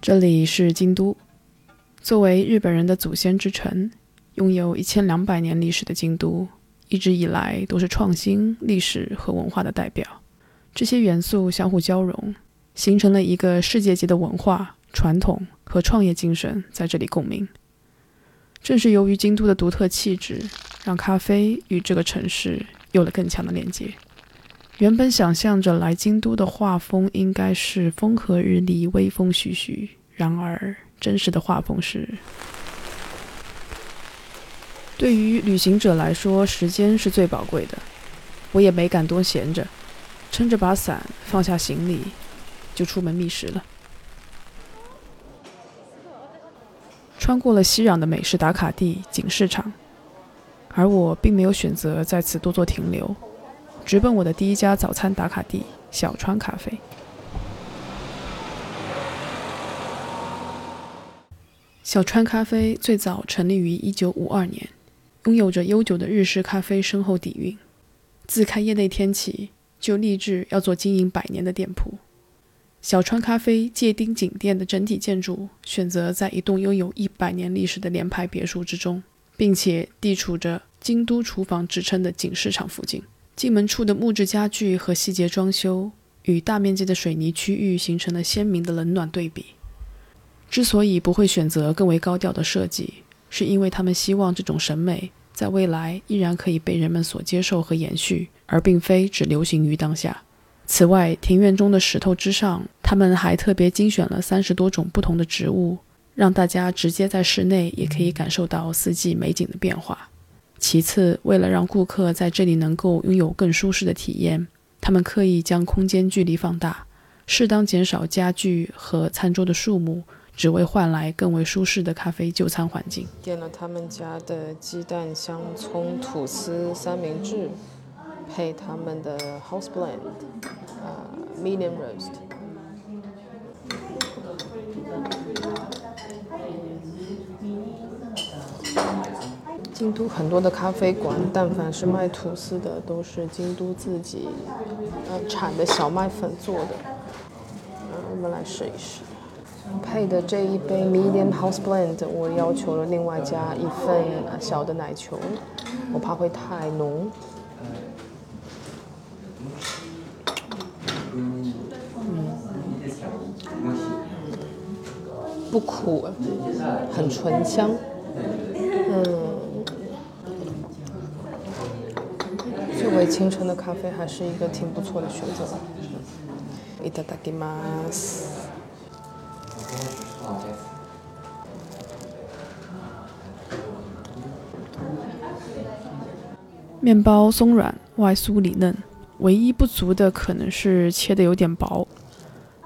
这里是京都，作为日本人的祖先之城，拥有一千两百年历史的京都，一直以来都是创新、历史和文化的代表。这些元素相互交融，形成了一个世界级的文化传统和创业精神在这里共鸣。正是由于京都的独特气质，让咖啡与这个城市有了更强的连接。原本想象着来京都的画风应该是风和日丽、微风徐徐，然而真实的画风是：对于旅行者来说，时间是最宝贵的。我也没敢多闲着，撑着把伞，放下行李，就出门觅食了。穿过了熙攘的美食打卡地景市场，而我并没有选择在此多做停留。直奔我的第一家早餐打卡地——小川咖啡。小川咖啡最早成立于1952年，拥有着悠久的日式咖啡深厚底蕴。自开业那天起，就立志要做经营百年的店铺。小川咖啡界町景店的整体建筑选择在一栋拥有一百年历史的联排别墅之中，并且地处着“京都厨房”之称的景市场附近。进门处的木质家具和细节装修，与大面积的水泥区域形成了鲜明的冷暖对比。之所以不会选择更为高调的设计，是因为他们希望这种审美在未来依然可以被人们所接受和延续，而并非只流行于当下。此外，庭院中的石头之上，他们还特别精选了三十多种不同的植物，让大家直接在室内也可以感受到四季美景的变化。其次，为了让顾客在这里能够拥有更舒适的体验，他们刻意将空间距离放大，适当减少家具和餐桌的数目，只为换来更为舒适的咖啡就餐环境。点了他们家的鸡蛋香葱吐司三明治，配他们的 House Blend，呃，Medium Roast。京都很多的咖啡馆，但凡是卖吐司的，都是京都自己呃产的小麦粉做的。嗯，我们来试一试。配的这一杯 Medium House Blend，我要求了另外加一份小的奶球，我怕会太浓。嗯，不苦，很醇香。嗯。作为清晨的咖啡，还是一个挺不错的选择。いただきます。 面包松软，外酥里嫩，唯一不足的可能是切的有点薄。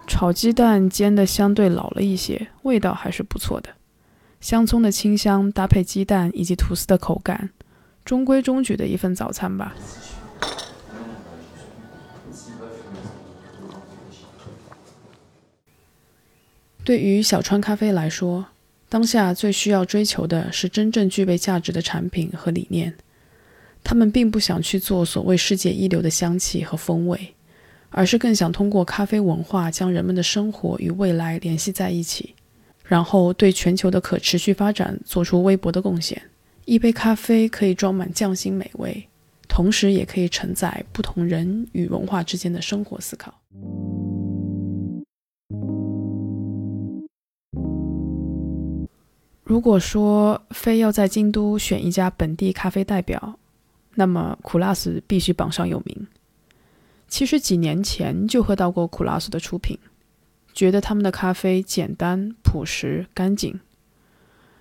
炒鸡蛋煎的相对老了一些，味道还是不错的。香葱的清香搭配鸡蛋以及吐司的口感，中规中矩的一份早餐吧。对于小川咖啡来说，当下最需要追求的是真正具备价值的产品和理念。他们并不想去做所谓世界一流的香气和风味，而是更想通过咖啡文化将人们的生活与未来联系在一起，然后对全球的可持续发展做出微薄的贡献。一杯咖啡可以装满匠心美味，同时也可以承载不同人与文化之间的生活思考。如果说非要在京都选一家本地咖啡代表，那么苦拉斯必须榜上有名。其实几年前就喝到过苦拉斯的出品，觉得他们的咖啡简单、朴实、干净。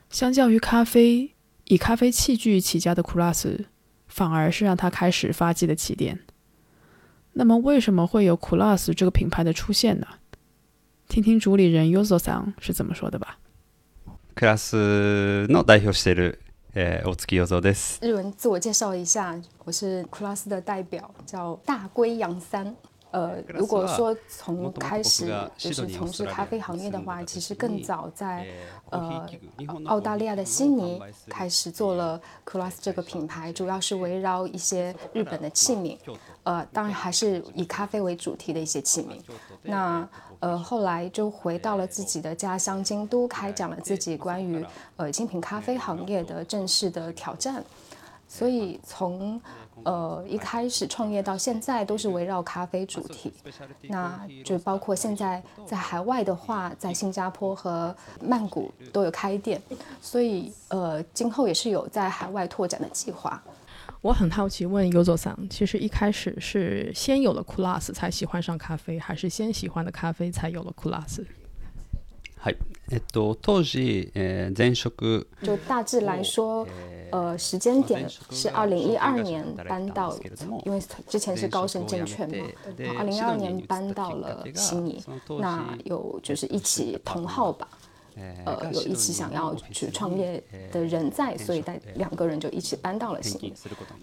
相较于咖啡以咖啡器具起家的苦拉斯，反而是让他开始发迹的起点。那么为什么会有苦拉斯这个品牌的出现呢？听听主理人 Yozo 桑是怎么说的吧。クラスの代表している、えー、大月洋です。日文自我介绍一下，我是 class 的代表，叫大龟洋三。呃，如果说从开始就是从事咖啡行业的话，其实更早在呃澳大利亚的悉尼开始做了 class 这个品牌，主要是围绕一些日本的器皿，呃，当然还是以咖啡为主题的一些器皿。那 呃，后来就回到了自己的家乡京都，开展了自己关于呃精品咖啡行业的正式的挑战。所以从呃一开始创业到现在都是围绕咖啡主题，那就包括现在在海外的话，在新加坡和曼谷都有开店，所以呃今后也是有在海外拓展的计划。我很好奇，问游佐桑，其实一开始是先有了库拉斯才喜欢上咖啡，还是先喜欢的咖啡才有了库拉斯？はい、えっと当時、えー、前職就大致来说，呃，时间点是二零一二年搬到，因为之前是高盛证券嘛，二零一二年搬到了悉尼，那有就是一起同号吧。 呃，有一起想要去创业的人在，所以带两个人就一起搬到了悉尼。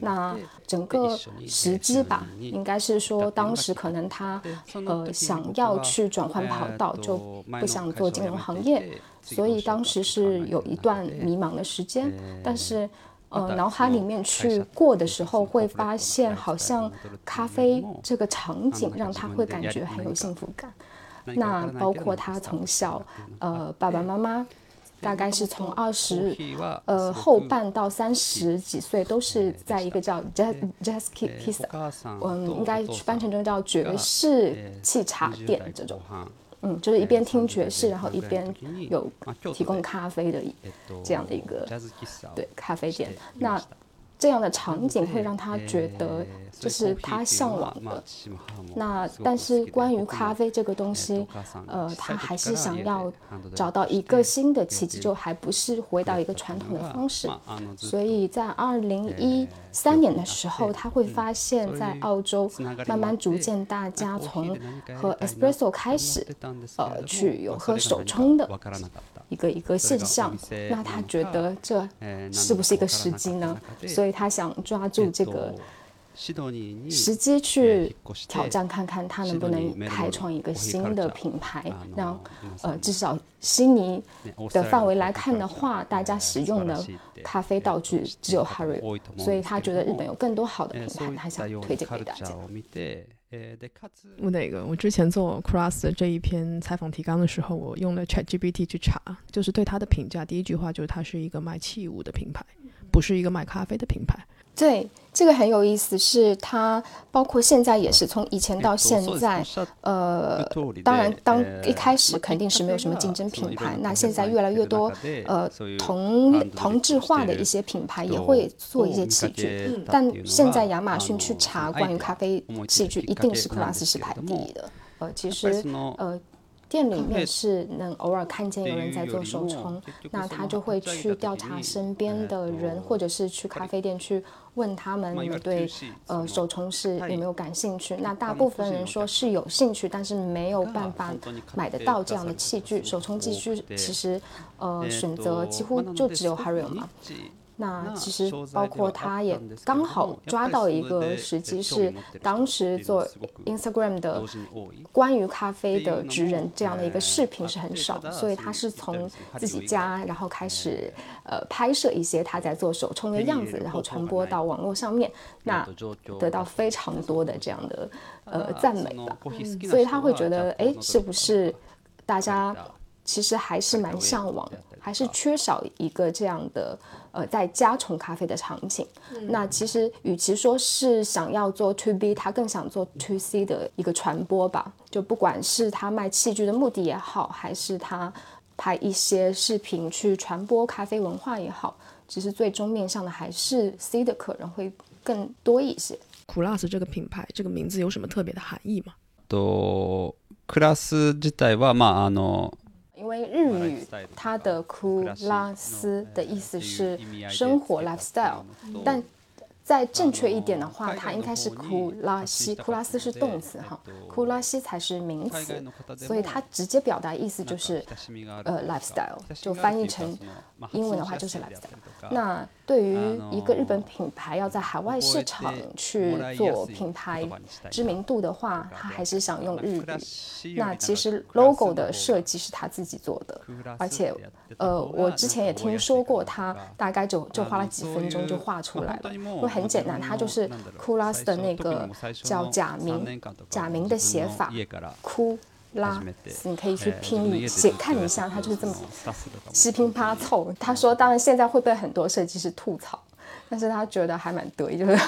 那整个时机吧，应该是说当时可能他呃想要去转换跑道，就不想做金融行业，所以当时是有一段迷茫的时间。但是呃，脑海里面去过的时候，会发现好像咖啡这个场景让他会感觉很有幸福感。那包括他从小，呃，爸爸妈妈大概是从二十呃后半到三十几岁，都是在一个叫 Jazz Jazz Kiss，嗯，应该翻成中叫爵士气茶店这种，嗯，就是一边听爵士，然后一边有提供咖啡的这样的一个对咖啡店。那这样的场景会让他觉得这是他向往的。那但是关于咖啡这个东西，呃，他还是想要找到一个新的契机，就还不是回到一个传统的方式。所以在二零一三年的时候，他会发现，在澳洲慢慢逐渐大家从喝 espresso 开始，呃，去有喝手冲的。一个一个现象，那他觉得这是不是一个时机呢？所以他想抓住这个时机去挑战，看看他能不能开创一个新的品牌。让呃，至少悉尼的范围来看的话，大家使用的咖啡道具只有 Harry，所以他觉得日本有更多好的品牌，他想推荐给大家。我那个，我之前做 Cross 的这一篇采访提纲的时候，我用了 ChatGPT 去查，就是对它的评价，第一句话就是它是一个卖器物的品牌，不是一个卖咖啡的品牌。对，这个很有意思，是它包括现在也是从以前到现在，呃，当然当一开始肯定是没有什么竞争品牌，那现在越来越多，呃，同同质化的一些品牌也会做一些器具，但现在亚马逊去查关于咖啡器具，一定是 Class 是排第一的，呃，其实呃。店里面是能偶尔看见有人在做手冲，那他就会去调查身边的人，或者是去咖啡店去问他们你对呃手冲是有没有感兴趣。那大部分人说是有兴趣，但是没有办法买得到这样的器具。手冲器具其实呃选择几乎就只有 Harry 嘛。那其实包括他也刚好抓到一个时机，是当时做 Instagram 的关于咖啡的职人这样的一个视频是很少，所以他是从自己家然后开始呃拍摄一些他在做手冲的样子，然后传播到网络上面，那得到非常多的这样的呃赞美吧，所以他会觉得哎，是不是大家其实还是蛮向往，还是缺少一个这样的。呃，在加冲咖啡的场景，那其实与其说是想要做 To B，他更想做 To C 的一个传播吧。就不管是他卖器具的目的也好，还是他拍一些视频去传播咖啡文化也好，其实最终面向的还是 C 的客人会更多一些。库拉斯这个品牌，这个名字有什么特别的含义吗？とクラス自体はまああの。 因为日语它的库拉斯的意思是生活 lifestyle，但再正确一点的话，它应该是库拉西，库拉斯是动词哈，库拉西才是名词，所以它直接表达意思就是呃 lifestyle，就翻译成英文的话就是 lifestyle。那对于一个日本品牌要在海外市场去做品牌知名度的话，他还是想用日语。那其实 logo 的设计是他自己做的，而且呃，我之前也听说过，他大概就就花了几分钟就画出来了。因为很简单，他就是 Kulas 的那个叫假名，假名的写法，哭拉丝，你可以去拼一写看一下，它就是这么七拼八凑。他说，当然现在会被很多设计师吐槽，但是他觉得还蛮得意，就是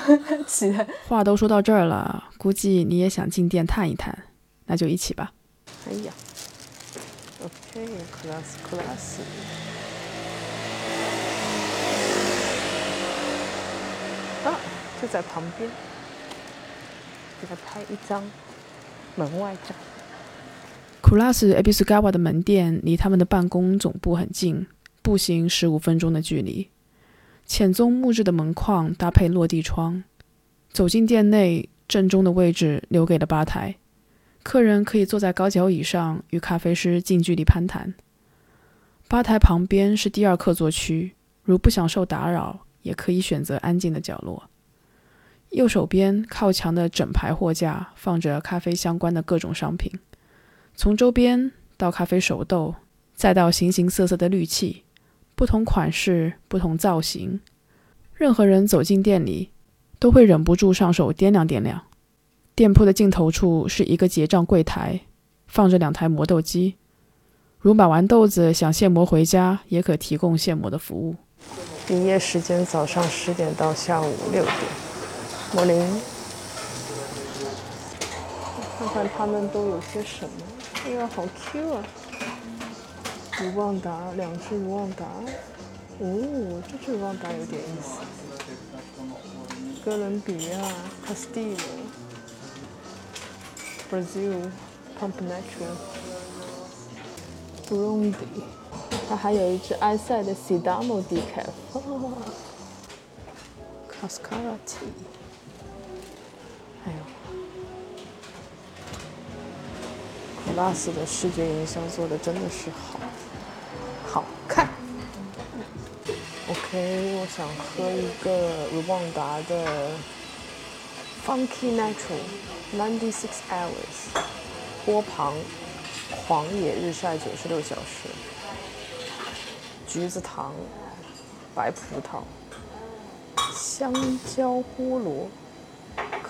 起来。话都说到这儿了，估计你也想进店探一探，那就一起吧。哎呀，OK，class class。啊，就在旁边，给他拍一张门外照。Class Abisugawa 的门店离他们的办公总部很近，步行十五分钟的距离。浅棕木质的门框搭配落地窗，走进店内，正中的位置留给了吧台，客人可以坐在高脚椅上与咖啡师近距离攀谈。吧台旁边是第二客座区，如不想受打扰。也可以选择安静的角落。右手边靠墙的整排货架放着咖啡相关的各种商品，从周边到咖啡手豆，再到形形色色的滤器，不同款式、不同造型。任何人走进店里，都会忍不住上手掂量掂量。店铺的尽头处是一个结账柜台，放着两台磨豆机。如买完豆子想现磨回家，也可提供现磨的服务。营业时间早上十点到下午六点。莫林，看看他们都有些什么？哎呀，好 Q 啊！卢旺达，两只卢旺达。哦，这只卢旺达有点意思。哥伦比亚，Castile，Brazil，Pump Natural，Burundi。它还有一只埃塞的 Sidamo Decaf，Cascara Tea，还有 c l a s 的视觉营销做的真的是好，好看。OK，我想喝一个卢旺达的 Funky Natural Ninety Six Hours，波旁狂野日晒九十六小时。橘子糖、白葡萄、香蕉菠萝、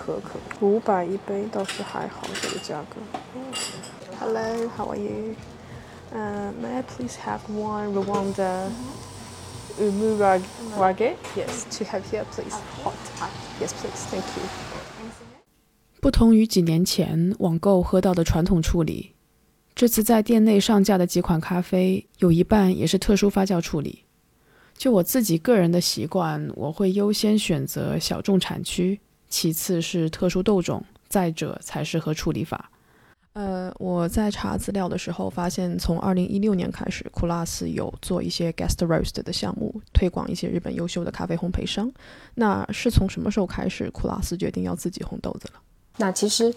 可可，五百一杯倒是还好，这个价格。Hello, how are you? Uh, may I please have one Rwanda umurage? Yes, to have here, please. Hot. Yes, please. Thank you. 不同于几年前网购喝到的传统处理。这次在店内上架的几款咖啡，有一半也是特殊发酵处理。就我自己个人的习惯，我会优先选择小众产区，其次是特殊豆种，再者才是和处理法。呃，我在查资料的时候发现，从二零一六年开始，库拉斯有做一些 guest roast 的项目，推广一些日本优秀的咖啡烘焙商。那是从什么时候开始，库拉斯决定要自己烘豆子了？那其实。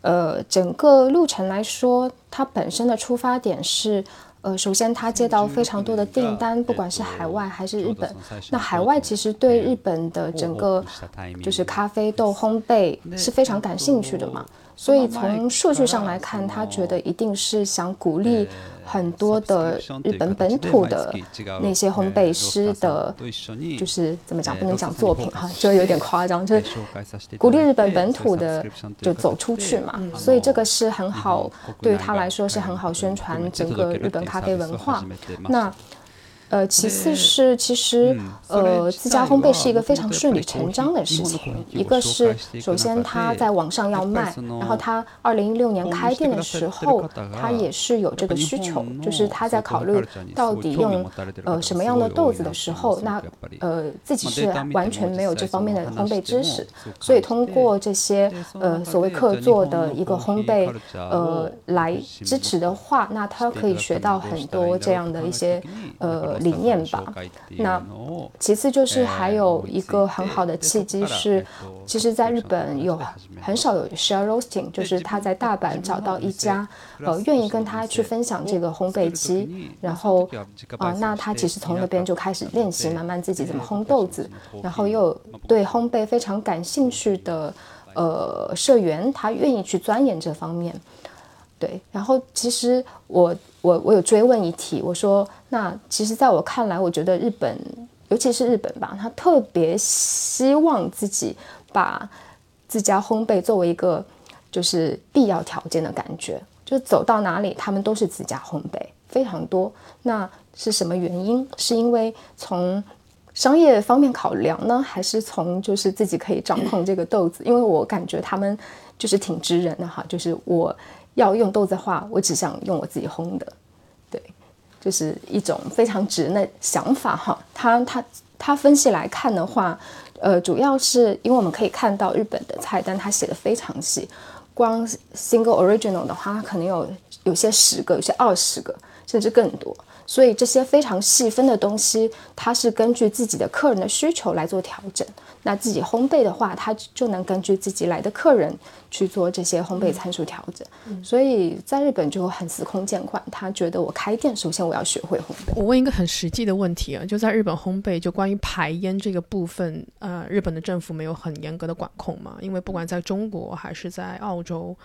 呃，整个路程来说，它本身的出发点是，呃，首先他接到非常多的订单，不管是海外还是日本。那海外其实对日本的整个就是咖啡豆烘焙是非常感兴趣的嘛，所以从数据上来看，他觉得一定是想鼓励。很多的日本本土的那些烘焙师的，就是怎么讲，不能讲作品哈，就有点夸张，就是鼓励日本本土的就走出去嘛，所以这个是很好，对于他来说是很好宣传整个日本咖啡文化。那。呃，其次是其实，呃，自家烘焙是一个非常顺理成章的事情。一个是，首先他在网上要卖，然后他二零一六年开店的时候，他也是有这个需求，就是他在考虑到底用呃什么样的豆子的时候，那呃自己是完全没有这方面的烘焙知识，所以通过这些呃所谓客座的一个烘焙呃来支持的话，那他可以学到很多这样的一些呃。理念吧。那其次就是还有一个很好的契机是，其实在日本有很少有 share roasting，就是他在大阪找到一家呃愿意跟他去分享这个烘焙机，然后啊，那他其实从那边就开始练习，慢慢自己怎么烘豆子，然后又对烘焙非常感兴趣的呃社员，他愿意去钻研这方面。对，然后其实我我我有追问一题，我说那其实在我看来，我觉得日本，尤其是日本吧，他特别希望自己把自家烘焙作为一个就是必要条件的感觉。就走到哪里他们都是自家烘焙，非常多。那是什么原因？是因为从商业方面考量呢，还是从就是自己可以掌控这个豆子？因为我感觉他们就是挺直人的哈，就是我要用豆子的话，我只想用我自己烘的，对，就是一种非常直的想法哈。他他他分析来看的话，呃，主要是因为我们可以看到日本的菜单，他写的非常细，光 single original 的话，它可能有有些十个，有些二十个，甚至更多。所以这些非常细分的东西，它是根据自己的客人的需求来做调整。那自己烘焙的话，它就能根据自己来的客人去做这些烘焙参数调整。所以在日本就很司空见惯，他觉得我开店，首先我要学会烘焙。我问一个很实际的问题啊，就在日本烘焙，就关于排烟这个部分，呃，日本的政府没有很严格的管控嘛？因为不管在中国还是在澳洲。嗯，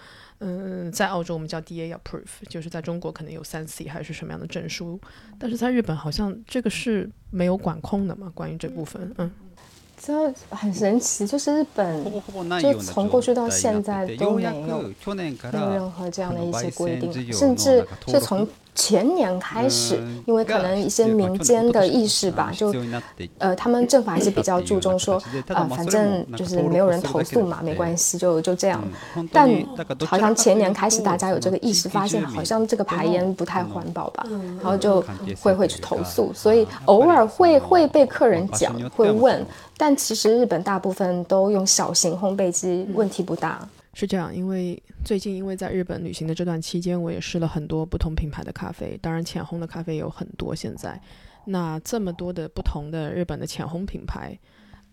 在澳洲我们叫 DA approve，就是在中国可能有三 C 还是什么样的证书，但是在日本好像这个是没有管控的嘛？关于这部分，嗯，这很神奇，就是日本 就从过去到现在都没有没有任何这样的一些规定，甚至是从。前年开始，因为可能一些民间的意识吧，就呃，他们政府还是比较注重说，呃，反正就是没有人投诉嘛，没关系，就就这样。但好像前年开始，大家有这个意识，发现好像这个排烟不太环保吧，然后就会会去投诉，所以偶尔会会被客人讲，会问，但其实日本大部分都用小型烘焙机，问题不大。是这样，因为最近因为在日本旅行的这段期间，我也试了很多不同品牌的咖啡，当然浅烘的咖啡有很多。现在，那这么多的不同的日本的浅烘品牌，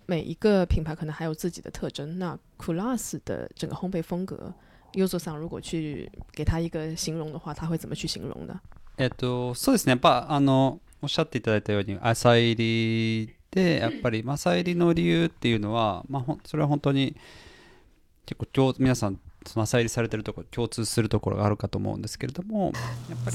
每一个品牌可能还有自己的特征。那 Kulas 的整个烘焙风格，u z o 桑如果去给他一个形容的话，他会怎么去形容呢？えっとそうですね。やっぱあのおっしゃっていただいたように浅入りでやっぱり浅入りの理由っていうのは、まあそれは本当に。 結構共皆さんその浅入りされてるところ共通するところがあるかと思うんですけれども，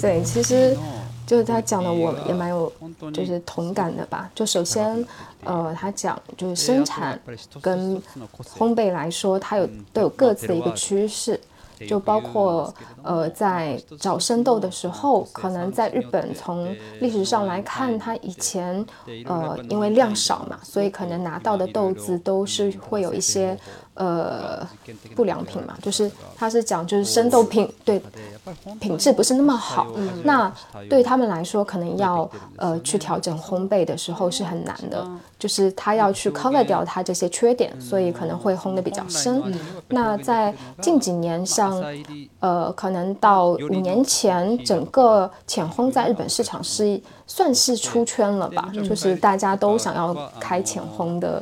对，其实就是他讲的，我也蛮有就是同感的吧。就首先，呃，他讲就是生产跟烘焙来说，它有都有各自的一个趋势。就包括呃，在找生豆的时候，可能在日本从历史上来看，它以前呃因为量少嘛，所以可能拿到的豆子都是会有一些 呃不良品嘛，就是他是讲就是生豆品对品质不是那么好，那对他们来说可能要呃去调整烘焙的时候是很难的，就是他要去 cover 掉它这些缺点，所以可能会烘的比较深。那在近几年像呃，可能到五年前，整个浅烘在日本市场是算是出圈了吧？就是大家都想要开浅烘的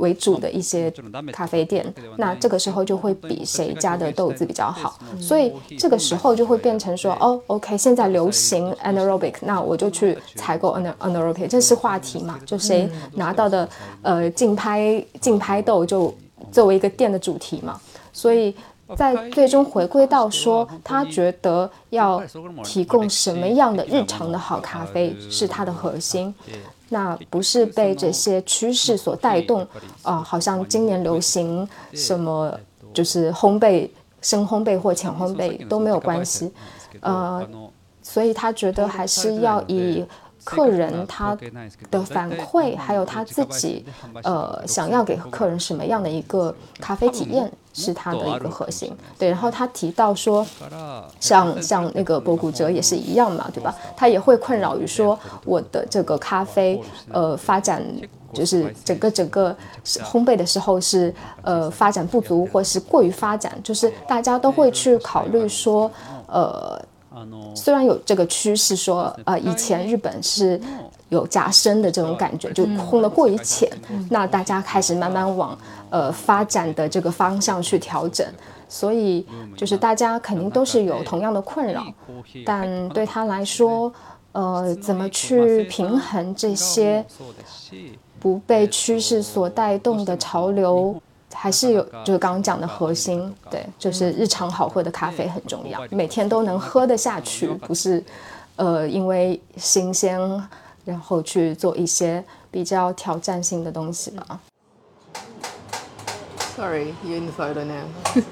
为主的一些咖啡店，那这个时候就会比谁家的豆子比较好，所以这个时候就会变成说，哦，OK，现在流行 anaerobic，那我就去采购 anaerobic，这是话题嘛？就谁拿到的呃竞拍竞拍豆就作为一个店的主题嘛，所以。在最终回归到说，他觉得要提供什么样的日常的好咖啡是他的核心，那不是被这些趋势所带动啊，好像今年流行什么就是烘焙、深烘焙或浅烘焙都没有关系，呃，所以他觉得还是要以。客人他的反馈，还有他自己，呃，想要给客人什么样的一个咖啡体验，是他的一个核心。对，然后他提到说，像像那个博古哲也是一样嘛，对吧？他也会困扰于说，我的这个咖啡，呃，发展就是整个整个烘焙的时候是呃发展不足，或是过于发展，就是大家都会去考虑说，呃。虽然有这个趋势说，呃，以前日本是有加深的这种感觉，就空的过于浅，那大家开始慢慢往呃发展的这个方向去调整，所以就是大家肯定都是有同样的困扰，但对他来说，呃，怎么去平衡这些不被趋势所带动的潮流？还是有，就是刚刚讲的核心，对，就是日常好喝的咖啡很重要，每天都能喝得下去，不是，呃，因为新鲜，然后去做一些比较挑战性的东西吧。Sorry, you in the photo now.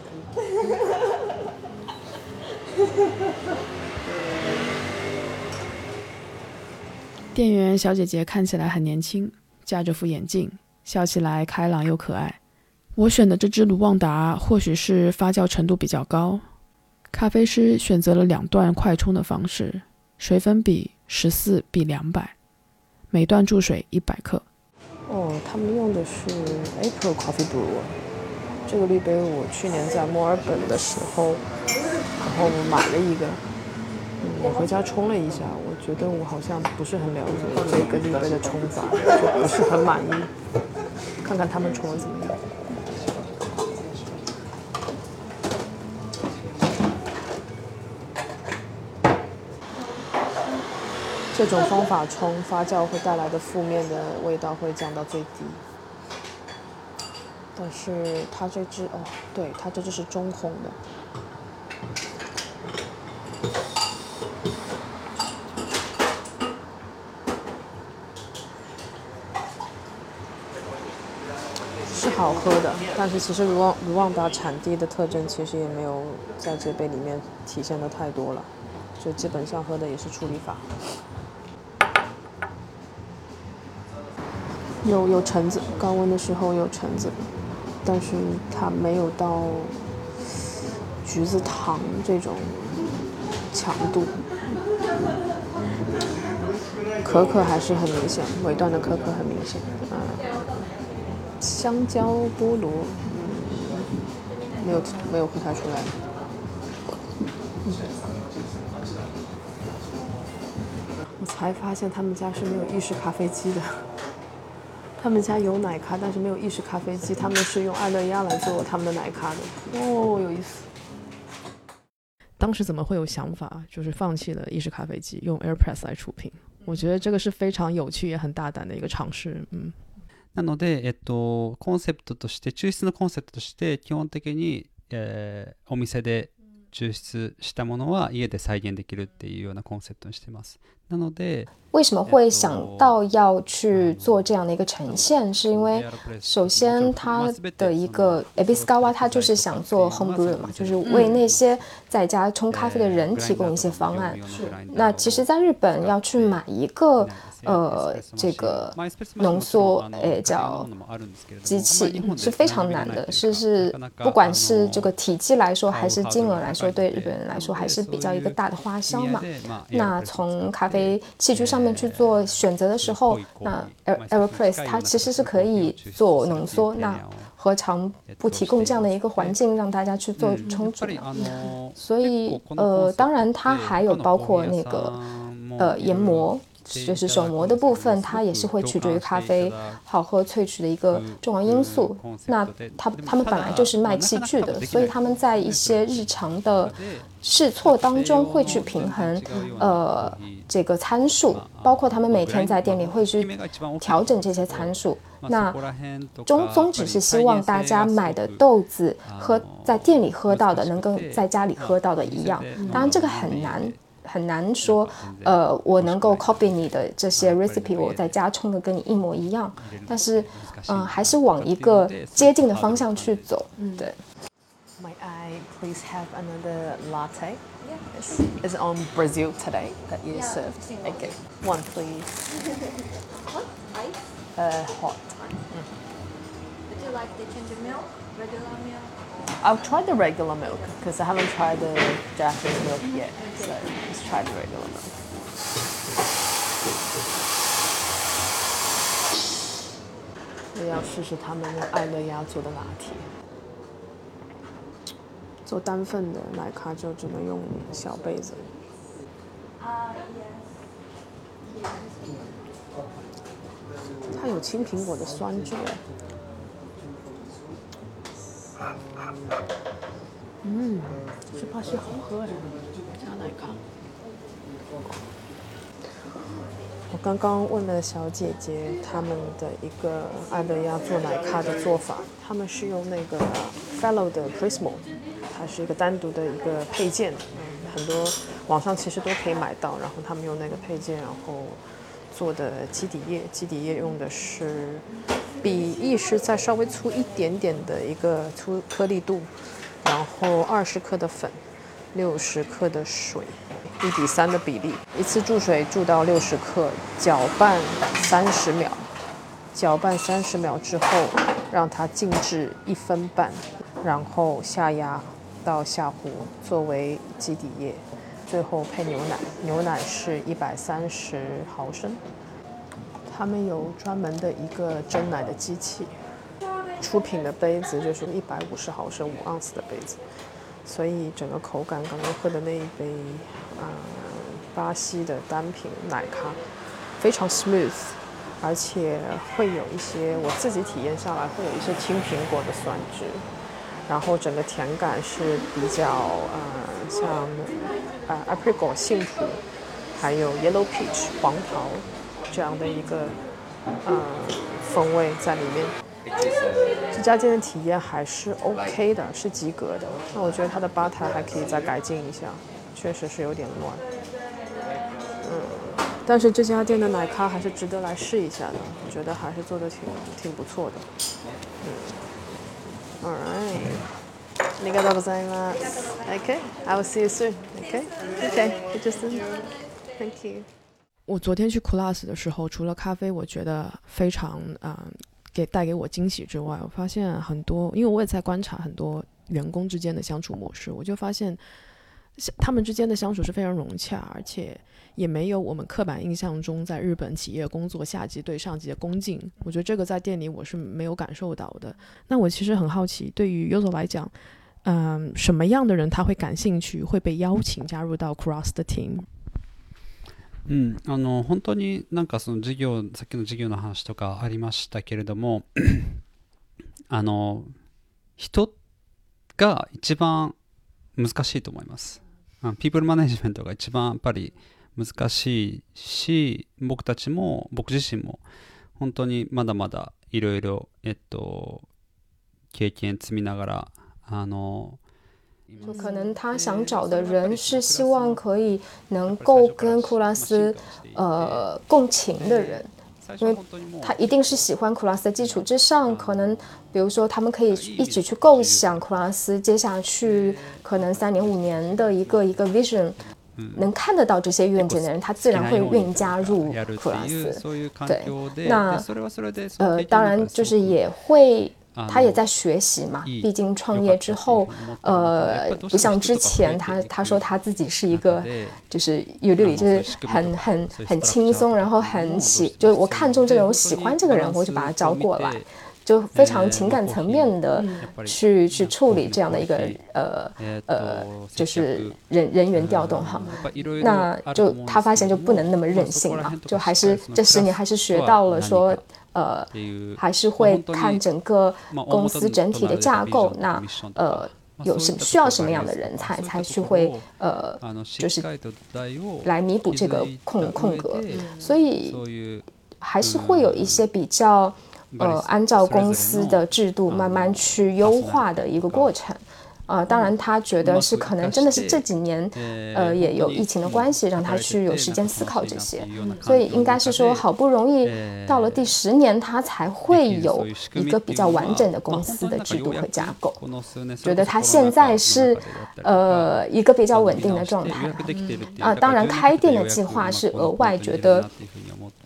店员小姐姐看起来很年轻，架着副眼镜，笑起来开朗又可爱。我选的这支卢旺达或许是发酵程度比较高，咖啡师选择了两段快冲的方式，水粉比十四比两百，每段注水一百克。哦，他们用的是 April Coffee Brew，这个滤杯我去年在墨尔本的时候，然后买了一个，我回家冲了一下，我觉得我好像不是很了解这个滤杯的冲法，就不是很满意，看看他们冲的怎么样。这种方法冲发酵会带来的负面的味道会降到最低，但是它这支哦，对，它这支是中烘的，是好喝的，但是其实卢旺卢旺达产地的特征其实也没有在这杯里面体现的太多了，就基本上喝的也是处理法。有有橙子，高温的时候有橙子，但是它没有到橘子糖这种强度。可可还是很明显，尾段的可可很明显。嗯，香蕉菠萝，没有没有喝太出来。我才发现他们家是没有意式咖啡机的。他们家有奶咖，但是没有意式咖啡机。他们是用爱乐压来做他们的奶咖的。哦，有意思。当时怎么会有想法，就是放弃了意式咖啡机，用 Airpress 来出品？我觉得这个是非常有趣也很大胆的一个尝试。嗯。なので、えっとコンセプトとして抽出のコンセプトとして基本的に、えお店で抽出したものは家で再現できるっていうようなコンセプトにしてます。 なので为什么会想到要去做这样的一个呈现？是因为首先它的一个 Abiskawa，它就是想做 home brew 嘛，就是为那些在家冲咖啡的人提供一些方案。那其实，在日本要去买一个。 呃，这个浓缩诶叫机器是非常难的，是是，不管是这个体积来说，还是金额来说，对日本人来说还是比较一个大的花销嘛。那从咖啡器具上面去做选择的时候，那 Aeropress 它其实是可以做浓缩，那何尝不提供这样的一个环境让大家去做冲煮呢？所以呃，当然它还有包括那个呃研磨。就是手磨的部分，它也是会取决于咖啡好喝萃取的一个重要因素。那他他们本来就是卖器具的，所以他们在一些日常的试错当中会去平衡，呃，这个参数，包括他们每天在店里会去调整这些参数。那宗宗旨是希望大家买的豆子和在店里喝到的能跟在家里喝到的一样。当然这个很难。很难说，呃，我能够 copy 你的这些 recipe，我在家冲的跟你一模一样，但是，嗯，还是往一个接近的方向去走。嗯，对。May I please have another latte? Yes. It's on Brazil today that you served. Okay. One, please. Hot, ice? Uh, hot. Would you like the ginger milk, regular milk? I've tried the regular milk because I haven't tried the Japanese milk yet. So let's try the regular milk. 我要试试他们用爱乐压做的拿铁。做单份的奶咖就只能用小杯子。它有青苹果的酸质哎。嗯，这巴西好喝呀，加奶咖。我刚刚问了小姐姐他们的一个爱乐亚做奶咖的做法，他们是用那个 Fellow 的 Prismo，它是一个单独的一个配件，很多网上其实都可以买到。然后他们用那个配件，然后做的基底液，基底液用的是。比意式再稍微粗一点点的一个粗颗粒度，然后二十克的粉，六十克的水，一比三的比例，一次注水注到六十克，搅拌三十秒，搅拌三十秒之后，让它静置一分半，然后下压到下壶作为基底液，最后配牛奶，牛奶是一百三十毫升。他们有专门的一个蒸奶的机器，出品的杯子就是一百五十毫升五盎司的杯子，所以整个口感刚刚喝的那一杯，嗯，巴西的单品奶咖非常 smooth，而且会有一些我自己体验下来会有一些青苹果的酸质，然后整个甜感是比较呃像呃 apricot 杏脯，还有 yellow peach 黄桃。这样的一个呃风味在里面，这家店的体验还是 OK 的，是及格的。那我觉得它的吧台还可以再改进一下，确实是有点乱。嗯，但是这家店的奶咖还是值得来试一下的，我觉得还是做的挺挺不错的。嗯，All right，ありがとうございます。Okay，I will see you soon. Okay，Okay，just thank you. 我昨天去 Class 的时候，除了咖啡，我觉得非常啊，给带给我惊喜之外，我发现很多，因为我也在观察很多员工之间的相处模式，我就发现，他们之间的相处是非常融洽，而且 也没有我们刻板印象中在日本企业工作下级对上级的恭敬。我觉得这个在店里我是没有感受到的。那我其实很好奇，对于 Uzo 来讲，嗯，什么样的人他会感兴趣，会被邀请加入到 Cross 的 team？うん、あの本当になんかその授業さっきの授業の話とかありましたけれどもあの人が一番難しいと思いますピープルマネジメントが一番やっぱり 難しいし僕たちも僕自身も本当にまだまだいろいろえっと経験積みながらあの就可能他想找的人是希望可以能够跟库拉斯呃共情的人，因为他一定是喜欢库拉斯的基础之上，可能比如说他们可以一起去构想库拉斯接下去可能三年五年的一个一个 vision， 能看得到这些愿景的人，他自然会愿意加入库拉斯。对，那呃当然就是也会。他也在学习嘛，毕竟创业之后，呃，不像之前，他他说他自己是一个，就是有律里就是很很很轻松，然后很喜，就是我看中这个人，我喜欢这个人，我就把他招过来，就非常情感层面的去去处理这样的一个呃呃，就是人人员调动哈，那就他发现就不能那么任性嘛，就还是这十年还是学到了说。呃，还是会看整个公司整体的架构，那呃，有什需要什么样的人才，才去会呃，就是来弥补这个空空格，所以还是会有一些比较呃，按照公司的制度慢慢去优化的一个过程。啊，当然，他觉得是可能真的是这几年，呃，也有疫情的关系，让他去有时间思考这些，所以应该是说，好不容易到了第十年，他才会有一个比较完整的公司的制度和架构。觉得他现在是，呃，一个比较稳定的状态。啊，当然，开店的计划是额外觉得，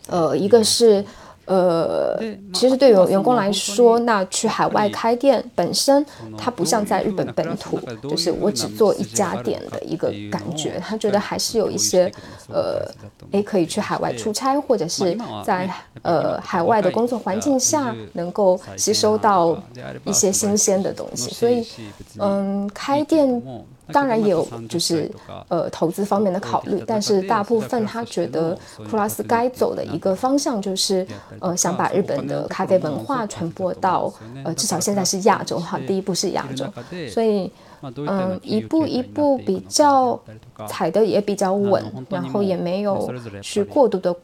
呃，一个是。呃，其实对于员工来说，那去海外开店本身，它不像在日本本土，就是我只做一家店的一个感觉。他觉得还是有一些，呃，诶，可以去海外出差，或者是在呃海外的工作环境下，能够吸收到一些新鲜的东西。所以，嗯，开店。当然也有，就是呃投资方面的考虑，但是大部分他觉得库拉斯该走的一个方向就是呃想把日本的咖啡文化传播到呃至少现在是亚洲哈，第一步是亚洲，所以嗯一步一步比较踩的也比较稳，然后也没有去过度的。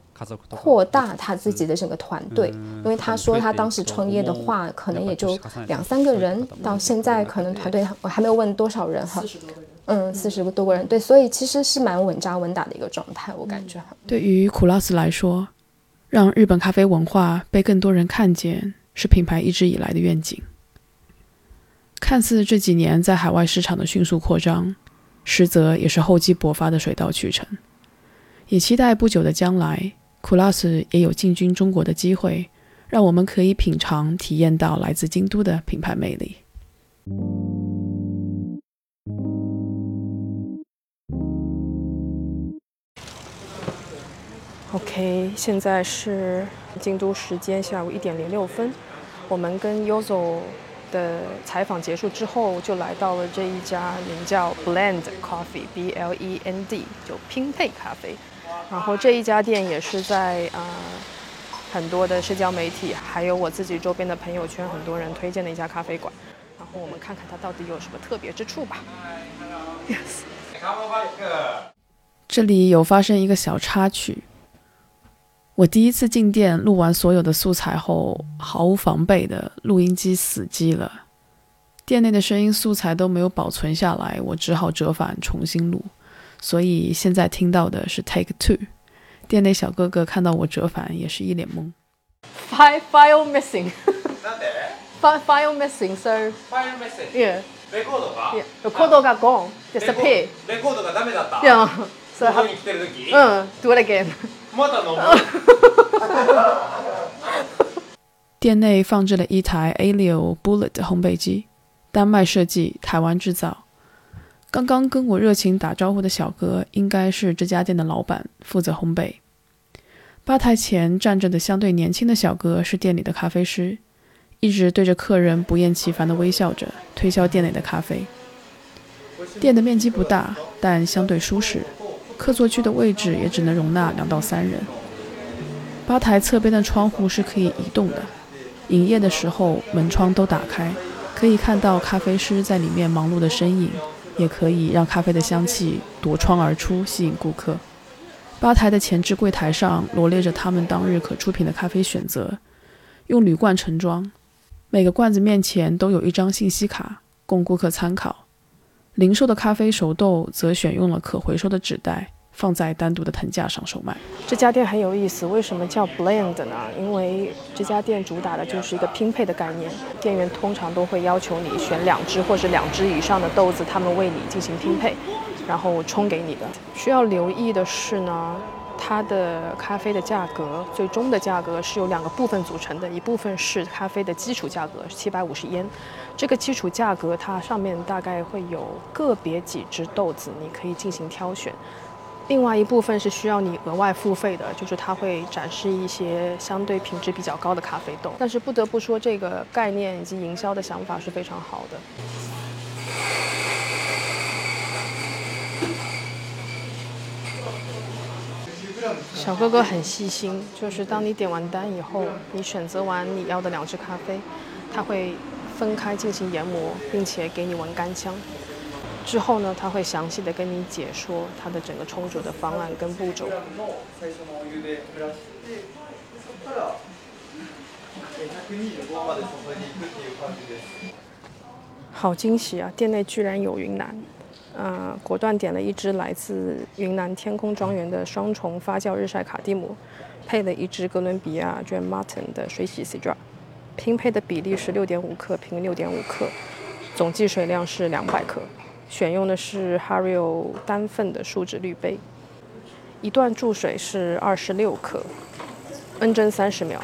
扩大他自己的整个团队，因为他说他当时创业的话，可能也就两三个人，到现在可能团队我还没有问多少人哈，嗯，四十多个人，对，所以其实是蛮稳扎稳打的一个状态，我感觉。对于苦拉斯来说，让日本咖啡文化被更多人看见，是品牌一直以来的愿景。看似这几年在海外市场的迅速扩张，实则也是厚积薄发的水到渠成。也期待不久的将来，库拉斯也有进军中国的机会，让我们可以品尝、体验到来自京都的品牌魅力。OK，现在是京都时间下午一点零六分，我们跟 Yozo 的采访结束之后，就来到了这一家名叫 Blend Coffee（B L E N D） 就拼配咖啡。然后这一家店也是在呃很多的社交媒体，还有我自己周边的朋友圈，很多人推荐的一家咖啡馆。然后我们看看它到底有什么特别之处吧。Yes。这里有发生一个小插曲。我第一次进店录完所有的素材后，毫无防备的录音机死机了，店内的声音素材都没有保存下来，我只好折返重新录。所以现在听到的是 Take Two。店内小哥哥看到我折返，也是一脸懵。File file missing. File file missing. So file missing. Yeah. レコードが Yeah. レコードが gone. レ Disappear. レコードがダメだった Yeah. こ So こに来てる時嗯，do it again. また飲む店内放置了一台 Alio Bullet 烘焙机，丹麦设计，台湾制造。 刚刚跟我热情打招呼的小哥，应该是这家店的老板，负责烘焙。吧台前站着的相对年轻的小哥是店里的咖啡师，一直对着客人不厌其烦地微笑着，推销店内的咖啡。店的面积不大，但相对舒适，客座区的位置也只能容纳两到三人。吧台侧边的窗户是可以移动的。营业的时候，门窗都打开，可以看到咖啡师在里面忙碌的身影，也可以让咖啡的香气夺窗而出，吸引顾客。吧台的前置柜台上罗列着他们当日可出品的咖啡选择，用铝罐盛装，每个罐子面前都有一张信息卡供顾客参考。零售的咖啡熟豆则选用了可回收的纸袋。放在单独的藤架上售卖。这家店很有意思，为什么叫 blend 呢？因为这家店主打的就是一个拼配的概念。店员通常都会要求你选两只或者两只以上的豆子，他们为你进行拼配，然后冲给你的。需要留意的是呢，它的咖啡的价格，最终的价格是由两个部分组成的，一部分是咖啡的基础价格，七百五十烟。这个基础价格它上面大概会有个别几只豆子，你可以进行挑选。另外一部分是需要你额外付费的，就是它会展示一些相对品质比较高的咖啡豆。但是不得不说，这个概念以及营销的想法是非常好的。小哥哥很细心，就是当你点完单以后，你选择完你要的两支咖啡，他会分开进行研磨，并且给你闻干香。之后呢，他会详细的跟你解说他的整个冲煮的方案跟步骤。好惊喜啊！店内居然有云南，嗯，果断点了一支来自云南天空庄园的双重发酵日晒卡蒂姆，配了一支哥伦比亚 Dram Martin 的水洗 C 级拼配的比例是六点五克平六点五克，总计水量是两百克。选用的是 Hario 单份的树脂滤杯，一段注水是二十六克，N 针三十秒，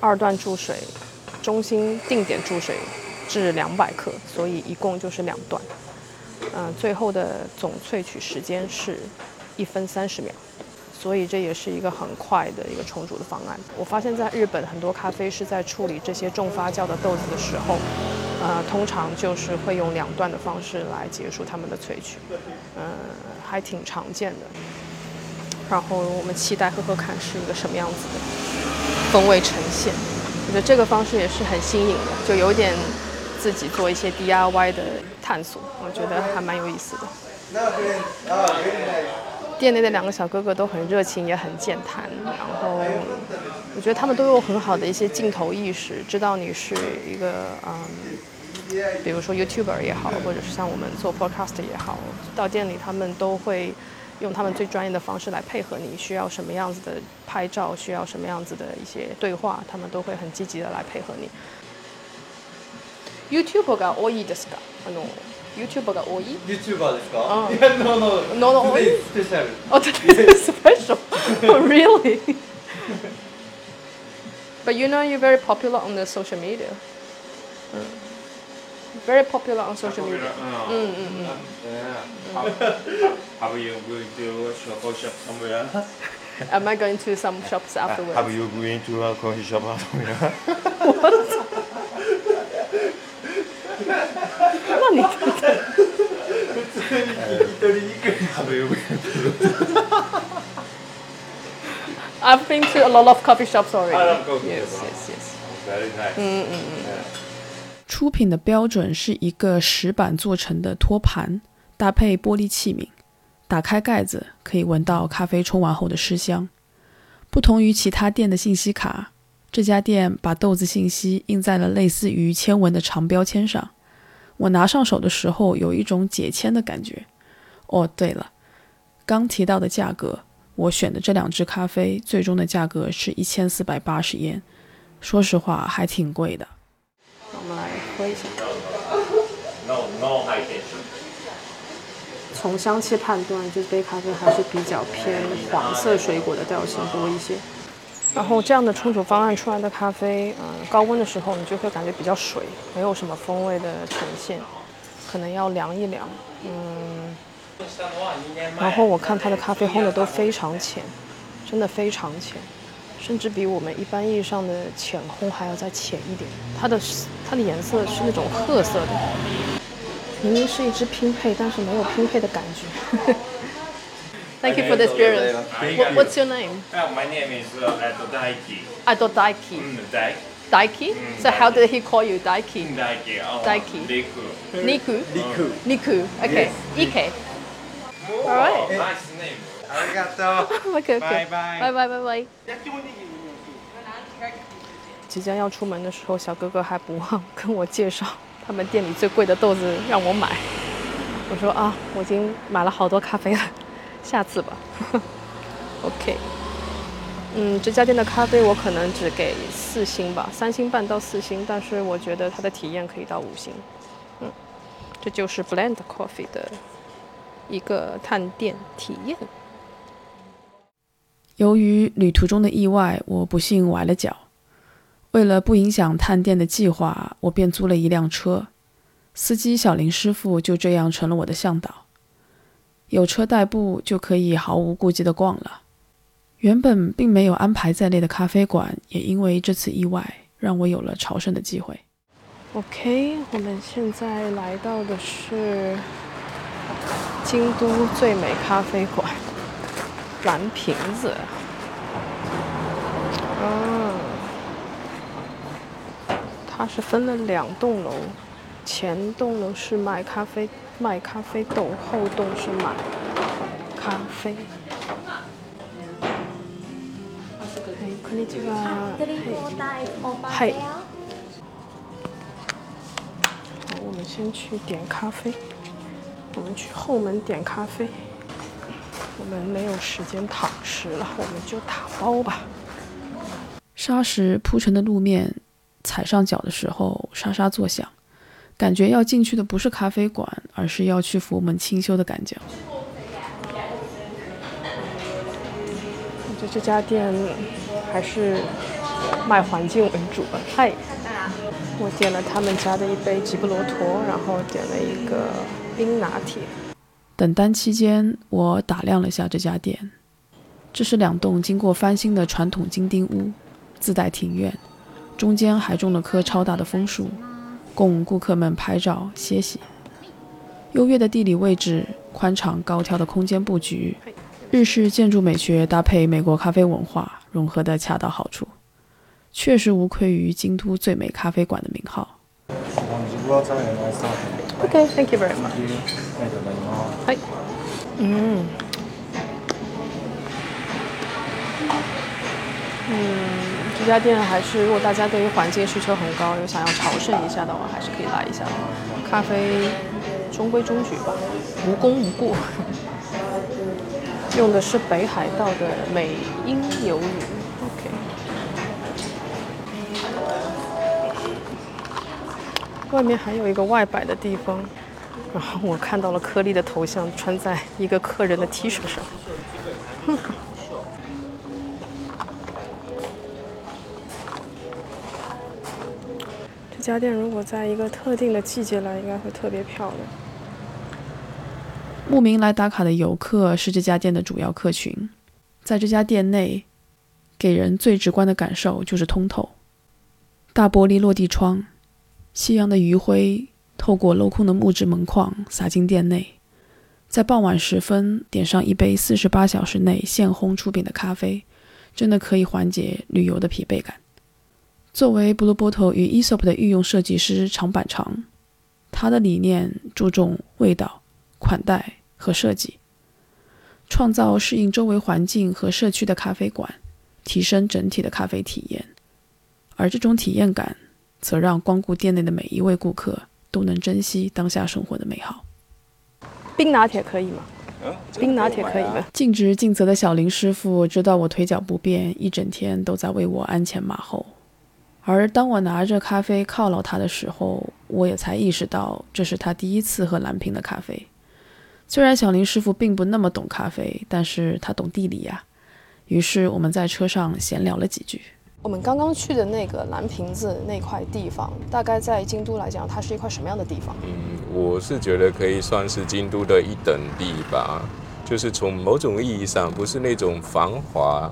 二段注水，中心定点注水至两百克，所以一共就是两段。嗯，最后的总萃取时间是一分三十秒，所以这也是一个很快的一个重组的方案。我发现在日本很多咖啡是在处理这些重发酵的豆子的时候。呃，通常就是会用两段的方式来结束他们的萃取，嗯，还挺常见的。然后我们期待喝喝看是一个什么样子的风味呈现。我觉得这个方式也是很新颖的，就有点自己做一些 DIY 的探索，我觉得还蛮有意思的。店内的两个小哥哥都很热情，也很健谈，然后我觉得他们都有很好的一些镜头意识，知道你是一个嗯。比如说 YouTuber 也好，或者是像我们做 Podcast 也好，到店里他们都会用他们最专业的方式来配合你。需要什么样子的拍照，需要什么样子的一些对话，他们都会很积极的来配合你。YouTube が多いですか？あの YouTube が多い YouTuber ですかあいや、no, no. No, no, Today is special. Oh, today is special. oh, really? but you know you're very popular on the social media. Mm. Very popular on social media. Mm, mm, mm. Have you going to shop shop somewhere? Am I going to some shops afterwards? Have you going to a coffee shop somewhere? 何 I've been to a lot of coffee shops already. Yes, yes, yes. Very nice. 嗯嗯嗯。出品的标准是一个石板做成的托盘，搭配玻璃器皿，打开盖子可以闻到咖啡冲完后的湿香。不同于其他店的信息卡，这家店把豆子信息印在了类似于签文的长标签上。我拿上手的时候有一种解签的感觉。哦，对了，刚提到的价格，我选的这两支咖啡最终的价格是一千四百八十元，说实话还挺贵的。我们来喝一下。从香气判断，这杯咖啡还是比较偏黄色水果的调性多一些。然后这样的冲煮方案出来的咖啡，嗯、高温的时候你就会感觉比较水，没有什么风味的呈现，可能要凉一凉。嗯，然后我看它的咖啡烘的都非常浅，真的非常浅，甚至比我们一般意义上的浅烘还要再浅一点。它的它的颜色是那种褐色的，明明是一支拼配，但是没有拼配的感觉。Thank you for the experience. What, what's your name? Uh, my name is uh, Edo Daiki. I thought Daiki. Mm, Daiki. Daiki? So how did he call you Daiki? Daiki. Oh, Daiki. Riku. Niku? Niku. Okay. Ike. Alright. Nice name. Arigato. Okay, okay. Bye bye. Bye bye bye bye. 即将要出门的时候，小哥哥还不忘跟我介绍他们店里最贵的豆子让我买。我说啊，我已经买了好多咖啡了， 下次吧。OK。嗯，这家店的咖啡我可能只给四星吧，三星半到四星，但是我觉得它的体验可以到五星。嗯，这就是 Blend Coffee 的一个探店体验。由于旅途中的意外，我不幸崴了脚。为了不影响探店的计划，我便租了一辆车。司机小林师傅就这样成了我的向导。有车代步，就可以毫无顾忌地逛了。原本并没有安排在内的咖啡馆，也因为这次意外，让我有了朝圣的机会。OK，我们现在来到的是京都最美咖啡馆，蓝瓶子。嗯，它是分了两栋楼，前栋楼是卖咖啡卖咖啡豆后都是买咖啡。嘿。好，我们先去点咖啡，我们去后门点咖啡，我们没有时间躺尸了，我们就打包吧。沙石铺成的路面，踩上脚的时候沙沙作响。感觉要进去的不是咖啡馆，而是要去佛门清修的感觉。我觉得这家店还是卖环境为主吧。嗨，我点了他们家的一杯吉布罗陀，然后点了一个冰拿铁。等单期间，我打量了下这家店，这是两栋经过翻新的传统金钉屋，自带庭院，中间还种了棵超大的枫树，供顾客们拍照歇息。优越的地理位置，宽敞高挑的空间布局，日式建筑美学搭配美国咖啡文化，融合得恰到好处，确实无愧于京都最美咖啡馆的名号。OK，thank、you very much。はい。嗯。嗯，这家店还是，如果大家对于环境需求很高，有想要朝圣一下的话，还是可以来一下。咖啡中规中矩吧，无功无过。用的是北海道的美瑛牛乳。OK。外面还有一个外摆的地方，然后我看到了颗粒的头像穿在一个客人的 T 恤上。这家店如果在一个特定的季节来，应该会特别漂亮。慕名来打卡的游客是这家店的主要客群。在这家店内，给人最直观的感受就是通透。大玻璃落地窗，夕阳的余晖透过镂空的木质门框洒进店内。在傍晚时分，点上一杯四十八小时内现烘出品的咖啡，真的可以缓解旅游的疲惫感。作为 Blue Bottle 与 Aesop 的御用设计师长坂长，他的理念注重味道、款待和设计，创造适应周围环境和社区的咖啡馆，提升整体的咖啡体验。而这种体验感，则让光顾店内的每一位顾客都能珍惜当下生活的美好。冰拿铁可以吗？冰拿铁可以吗？尽职尽责的小林师傅知道我腿脚不便，一整天都在为我鞍前马后。而当我拿着咖啡犒劳他的时候，我也才意识到这是他第一次喝蓝瓶的咖啡。虽然小林师傅并不那么懂咖啡，但是他懂地理呀。于是我们在车上闲聊了几句。我们刚刚去的那个蓝瓶子那块地方，大概在京都来讲，它是一块什么样的地方？嗯，我是觉得可以算是京都的一等地吧，就是从某种意义上，不是那种繁华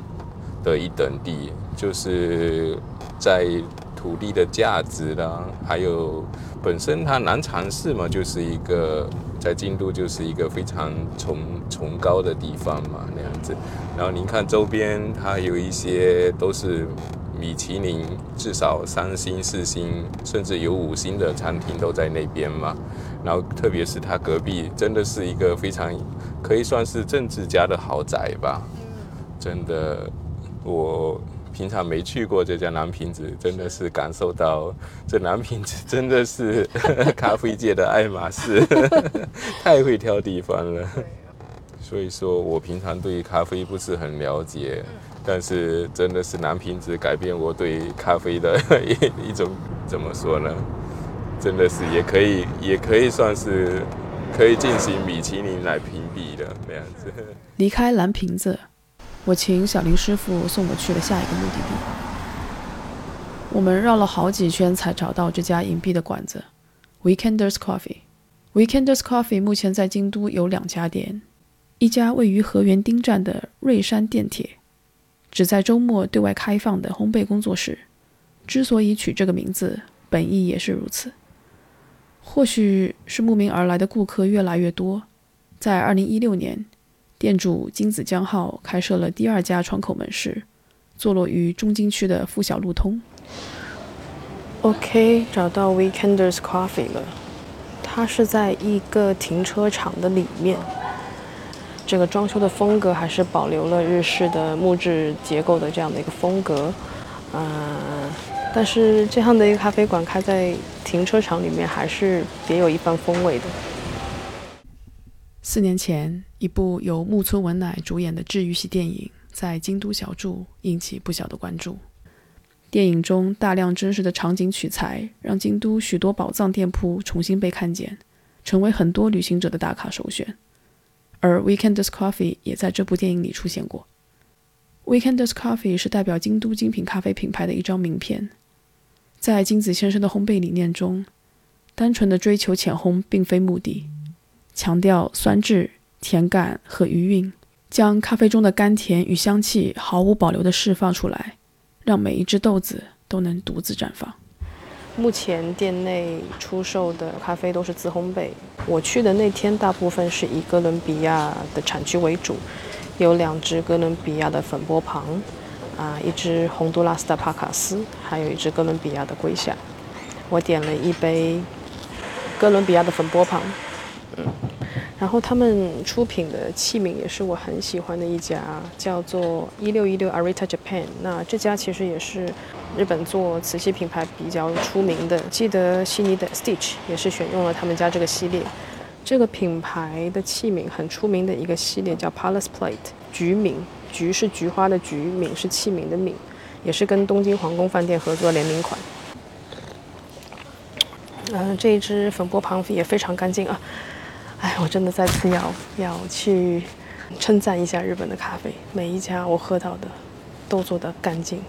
的一等地，就是在土地的价值啦，还有本身它南禅寺嘛，就是一个在京都就是一个非常崇崇高的地方嘛，那样子。然后您看周边，它有一些都是。米其林至少三星、四星，甚至有五星的餐厅都在那边嘛。然后，特别是它隔壁，真的是一个非常可以算是政治家的豪宅吧。真的，我平常没去过这家南瓶子，真的是感受到这南瓶子真的是 咖啡界的爱马仕，太会挑地方了。所以说我平常对咖啡不是很了解。但是真的是蓝瓶子改变我对咖啡的一 一种怎么说呢？真的是也可以也可以算是可以进行米其林来评比的那样子。离开蓝瓶子，我请小林师傅送我去了下一个目的地。我们绕了好几圈才找到这家隐蔽的馆子，Weekenders Coffee。Weekenders Coffee 目前在京都有两家店，一家位于河原町站的瑞山电铁。只在周末对外开放的烘焙工作室，之所以取这个名字，本意也是如此。或许是慕名而来的顾客越来越多，在2016年，店主金子江浩开设了第二家窗口门市，坐落于中京区的富小路通。OK，找到 Weekenders Coffee 了，它是在一个停车场的里面。这个装修的风格还是保留了日式的木质结构的这样的一个风格，嗯，但是这样的一个咖啡馆开在停车场里面，还是别有一番风味的。四年前，一部由木村文乃主演的治愈系电影在京都小筑引起不小的关注。电影中大量真实的场景取材，让京都许多宝藏店铺重新被看见，成为很多旅行者的打卡首选。而 Weekenders Coffee 也在这部电影里出现过。Weekenders Coffee 是代表京都精品咖啡品牌的一张名片。在金子先生的烘焙理念中，单纯的追求浅烘并非目的，强调酸质、甜感和余韵，将咖啡中的甘甜与香气毫无保留地释放出来，让每一只豆子都能独自绽放。目前店内出售的咖啡都是自烘焙。我去的那天，大部分是以哥伦比亚的产区为主，有两只哥伦比亚的粉波旁，啊，一只洪都拉斯的帕卡斯，还有一只哥伦比亚的龟夏。我点了一杯哥伦比亚的粉波旁，嗯，然后他们出品的器皿也是我很喜欢的一家，叫做一六一六 Arita Japan。那这家其实也是。日本做瓷器品牌比较出名的，记得悉尼的 Stitch 也是选用了他们家这个系列。这个品牌的器皿很出名的一个系列叫 Palace Plate 菊皿，菊是菊花的菊，皿是器皿的皿，也是跟东京皇宫饭店合作联名款。嗯，这一支粉波旁也非常干净啊。哎，我真的再次要要去称赞一下日本的咖啡，每一家我喝到的都做得干净。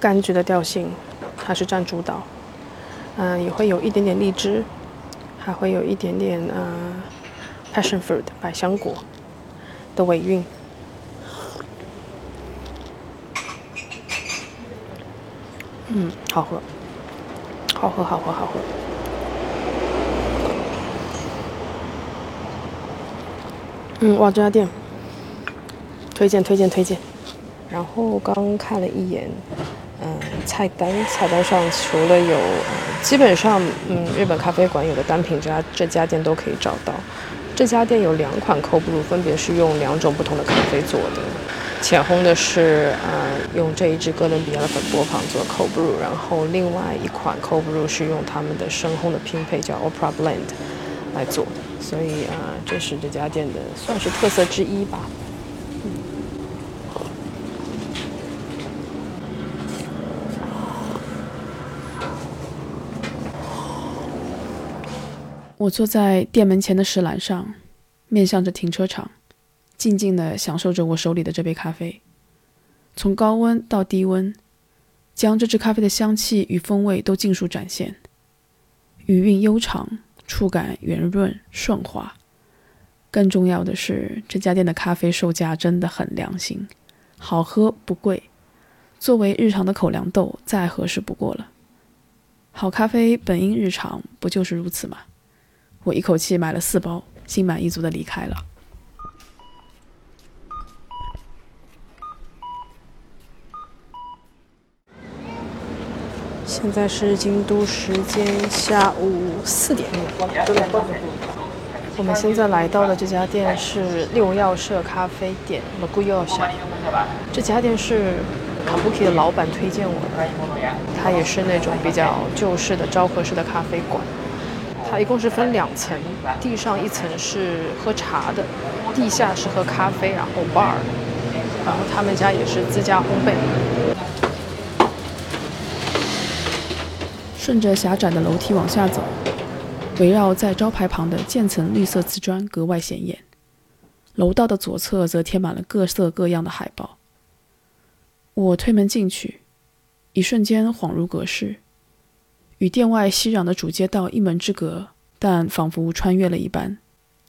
柑橘的调性还是占主导，嗯，也会有一点点荔枝，还会有一点点呃 passion fruit 百香果的尾韵。嗯，好喝，好喝，好喝，好喝。嗯，哇，这家店推荐，推荐，推荐。然后刚看了一眼。嗯，菜单菜单上除了有，基本上嗯，日本咖啡馆有的单品，这家这家店都可以找到。这家店有两款 cobr 分别是用两种不同的咖啡做的。浅烘的是嗯，用这一支哥伦比亚的粉波旁做 cold brew，然后另外一款 cold brew 是用他们的深烘的拼配叫 oprah blend 来做的。所以啊，这是这家店的算是特色之一吧。我坐在店门前的石栏上，面向着停车场，静静地享受着我手里的这杯咖啡。从高温到低温，将这支咖啡的香气与风味都尽数展现。余韵悠长，触感圆润顺滑。更重要的是，这家店的咖啡售价真的很良心，好喝不贵。作为日常的口粮豆，再合适不过了。好咖啡本应日常，不就是如此吗？我一口气买了四包，心满意足的离开了。现在是京都时间下午四点。我们现在来到的这家店是六曜社咖啡店 m a g u y o s 这家店是 Kabuki 的老板推荐我的，它也是那种比较旧式的昭和式的咖啡馆。它一共是分两层，地上一层是喝茶的，地下是喝咖啡，然后 bar，然后他们家也是自家烘焙。顺着狭窄的楼梯往下走，围绕在招牌旁的渐层绿色瓷砖格外显眼。楼道的左侧则贴满了各色各样的海报。我推门进去，一瞬间恍如隔世。与店外熙攘的主街道一门之隔，但仿佛穿越了一般，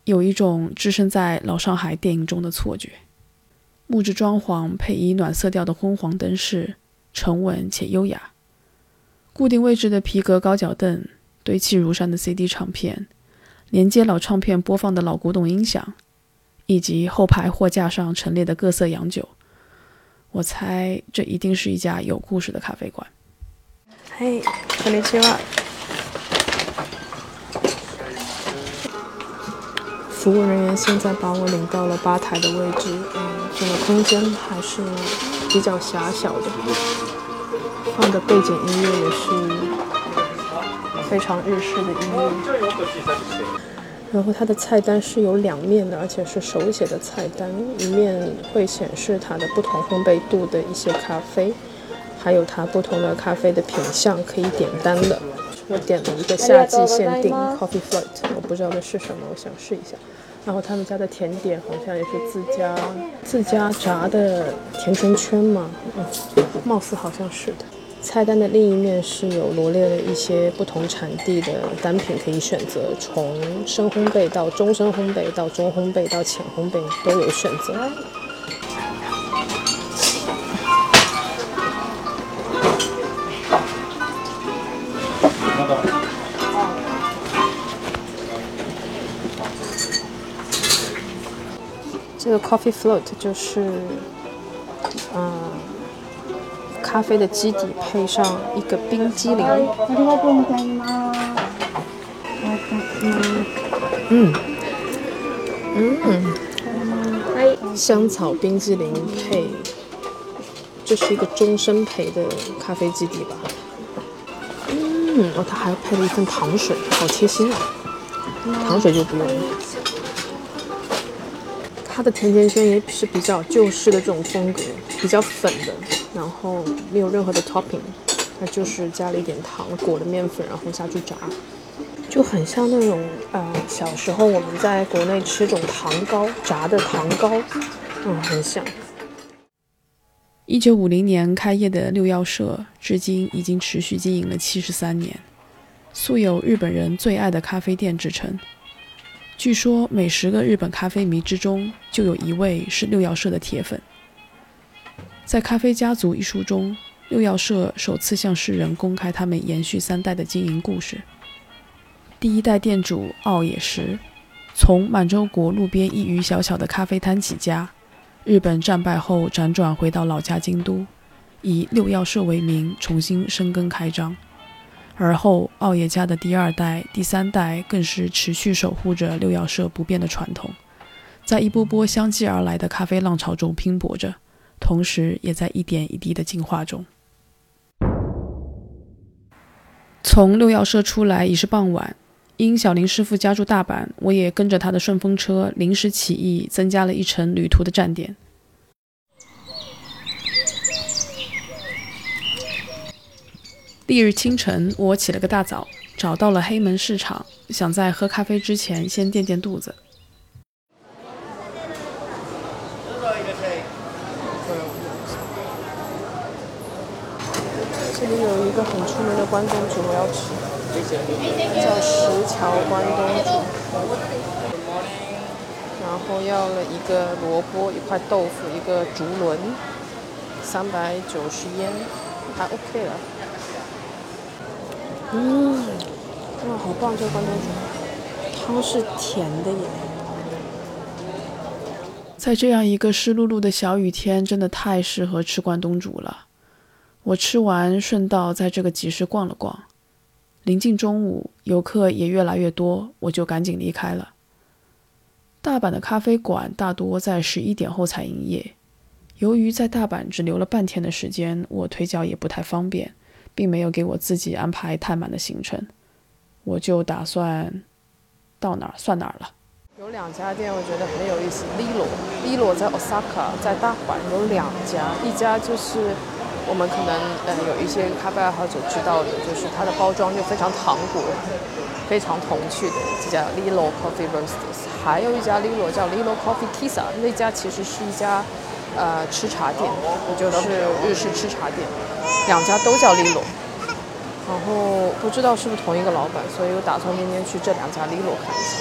有一种置身在老上海电影中的错觉。木质装潢配以暖色调的昏黄灯饰，沉稳且优雅。固定位置的皮革高脚凳，堆砌如山的 CD 唱片，连接老唱片播放的老古董音响，以及后排货架上陈列的各色洋酒。我猜这一定是一家有故事的咖啡馆。嘿，こんにちは。服务人员现在把我领到了吧台的位置。嗯，这个空间还是比较狭小的， 放的背景音乐也是非常日式的音乐。然后它的菜单是有两面的，而且是手写的菜单，一面会显示它的不同烘焙度的一些咖啡。还有它不同的咖啡的品相可以点单的，我点了一个夏季限定 Coffee Float，我不知道这是什么，我想试一下。然后他们家的甜点好像也是自家自家炸的甜甜圈嘛，嗯，貌似好像是的。菜单的另一面是有罗列了一些不同产地的单品可以选择，从深烘焙到中深烘焙到中烘焙到浅烘焙都有选择。这个 coffee float 就是，嗯，咖啡的基底配上一个冰激凌。嗯嗯嗯，香草冰激凌配，这是一个终身陪的咖啡基底吧？嗯，哦，它还配了一份糖水，好贴心啊！糖水就不用了。它的甜甜圈也是比较旧式的这种风格，比较粉的，然后没有任何的 topping，它就是加了一点糖，裹了面粉，然后下去炸，就很像那种呃小时候我们在国内吃这种糖糕，炸的糖糕，嗯，很像。一九五零年开业的六曜社，至今已经持续经营了七十三年，素有日本人最爱的咖啡店之称。据说每十个日本咖啡迷之中，就有一位是六曜社的铁粉。在《咖啡家族》一书中，六曜社首次向世人公开他们延续三代的经营故事。第一代店主奥野石，从满洲国路边一隅小小的咖啡摊起家。日本战败后，辗转回到老家京都，以六曜社为名重新生根开张。而后，奥野家的第二代、第三代更是持续守护着六曜社不变的传统，在一波波相继而来的咖啡浪潮中拼搏着，同时也在一点一滴的进化中。从六曜社出来已是傍晚。因小林师傅家住大阪，我也跟着他的顺风车临时起意，增加了一程旅途的站点。翌日清晨，我起了个大早，找到了黑门市场，想在喝咖啡之前先垫垫肚子。这里有一个很出名的关东煮，我要吃。叫石桥关东煮，然后要了一个萝卜，一块豆腐，一个竹轮，三百九十烟，还 OK 了。嗯，哇，好棒！这个关东煮，汤是甜的耶。在这样一个湿漉漉的小雨天，真的太适合吃关东煮了。我吃完，顺道在这个集市逛了逛。临近中午，游客也越来越多，我就赶紧离开了。大阪的咖啡馆大多在十一点后才营业。由于在大阪只留了半天的时间，我腿脚也不太方便，并没有给我自己安排太满的行程。我就打算到哪儿算哪儿了。有两家店我觉得很有意思，Lilo，Lilo 在 Osaka，在大阪有两家，一家就是。我们可能呃有一些咖啡爱好者知道的，就是它的包装就非常糖果，非常童趣的，这家 Lilo Coffee Roasters。还有一家 Lilo 叫 Lilo Coffee Kissa，那家其实是一家呃吃茶店，也就是日式吃茶店。两家都叫 Lilo，然后不知道是不是同一个老板，所以我打算今天去这两家 Lilo 看一下。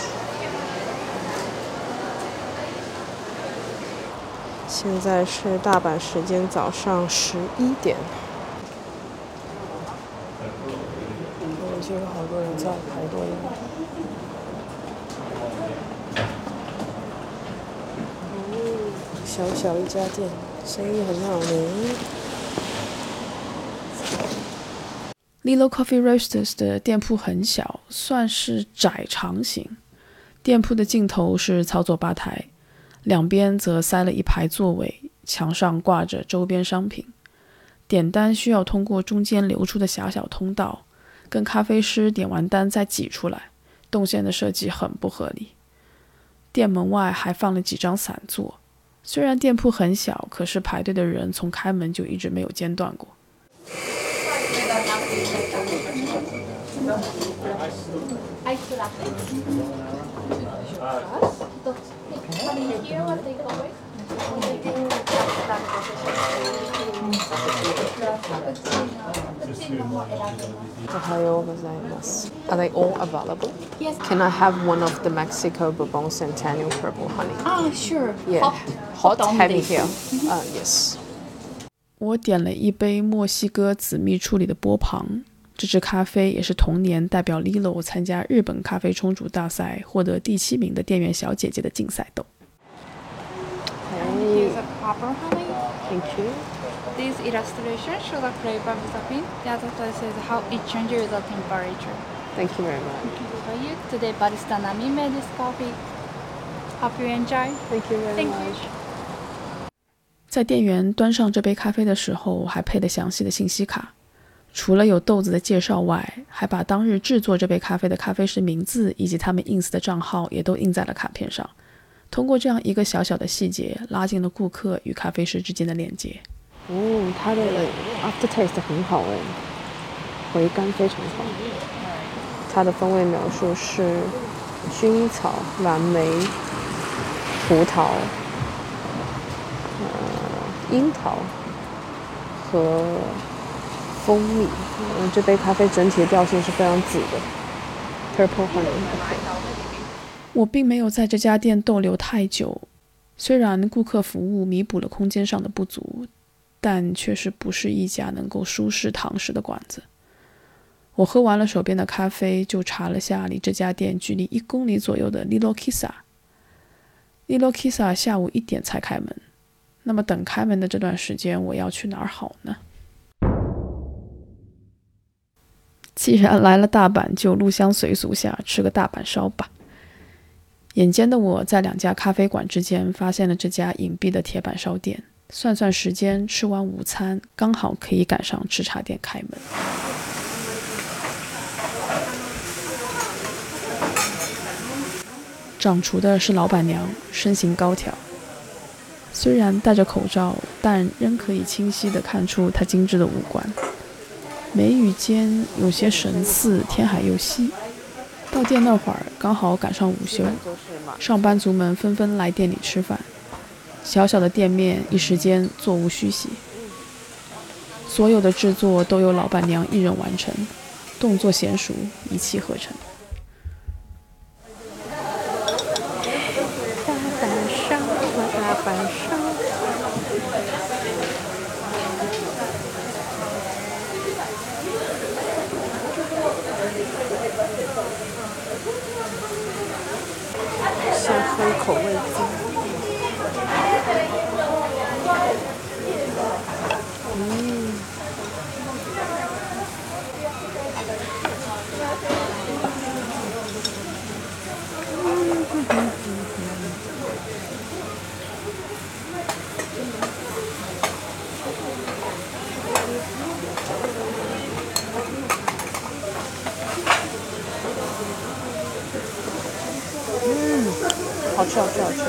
现在是大阪时间早上十一点，已经有好多人在排队了。哦，小小一家店，生意很好呢。Lilo Coffee Roasters 的店铺很小，算是窄长型。店铺的尽头是操作吧台。两边则塞了一排座位，墙上挂着周边商品。点单需要通过中间流出的狭小通道，跟咖啡师点完单再挤出来，动线的设计很不合理。店门外还放了几张散座。虽然店铺很小，可是排队的人从开门就一直没有间断过。Ohio gozaimasu. Are they all available? Yes. Can I have one of the Mexico Bourbon Centennial Purple Honey? Oh, sure. Yeah. Hot, Hot, heavy only. here. Uh, yes. 我点了一杯墨西哥紫蜜处理的波旁，这支咖啡也是同年代表 Lilo 参加日本咖啡冲煮大赛获得第七名的店员小姐姐的竞赛豆。 Here's a copper honey. Thank you. This illustration shows the flavor of the bean. The other side says how it changes the temperature. Thank you very much. Thank you for you. Today, barista Nami made this coffee. Hope you enjoy. Thank you very Thank much. you. 在店员端上这杯咖啡的时候，还配了详细的信息卡。除了有豆子的介绍外，还把当日制作这杯咖啡的咖啡师名字以及他们 ins 的账号也都印在了卡片上。通过这样一个小小的细节，拉近了顾客与咖啡师之间的连接。哦，它的 aftertaste 很好哎，回甘非常好。它的风味描述是薰衣草、蓝莓、葡萄、呃樱桃和蜂蜜。嗯，这杯咖啡整体的调性是非常紫的，purple honey。我并没有在这家店逗留太久，虽然顾客服务弥补了空间上的不足，但确实不是一家能够舒适堂食的馆子。我喝完了手边的咖啡，就查了下离这家店距离一公里左右的 Lilo Kisa。Lilo Kisa 下午一点才开门，那么等开门的这段时间，我要去哪儿好呢？既然来了大阪，就入乡随俗下吃个大阪烧吧。眼尖的我在两家咖啡馆之间发现了这家隐蔽的铁板烧店。算算时间，吃完午餐刚好可以赶上吃茶店开门。掌厨的是老板娘，身形高挑，虽然戴着口罩，但仍可以清晰地看出她精致的五官。眉宇间有些神似天海佑希。到店那会儿，刚好赶上午休，上班族们纷纷来店里吃饭，小小的店面一时间座无虚席。所有的制作都由老板娘一人完成，动作娴熟，一气呵成。大阪烧，大阪烧。先喝一口味精。嗯。嗯，好吃好吃好吃。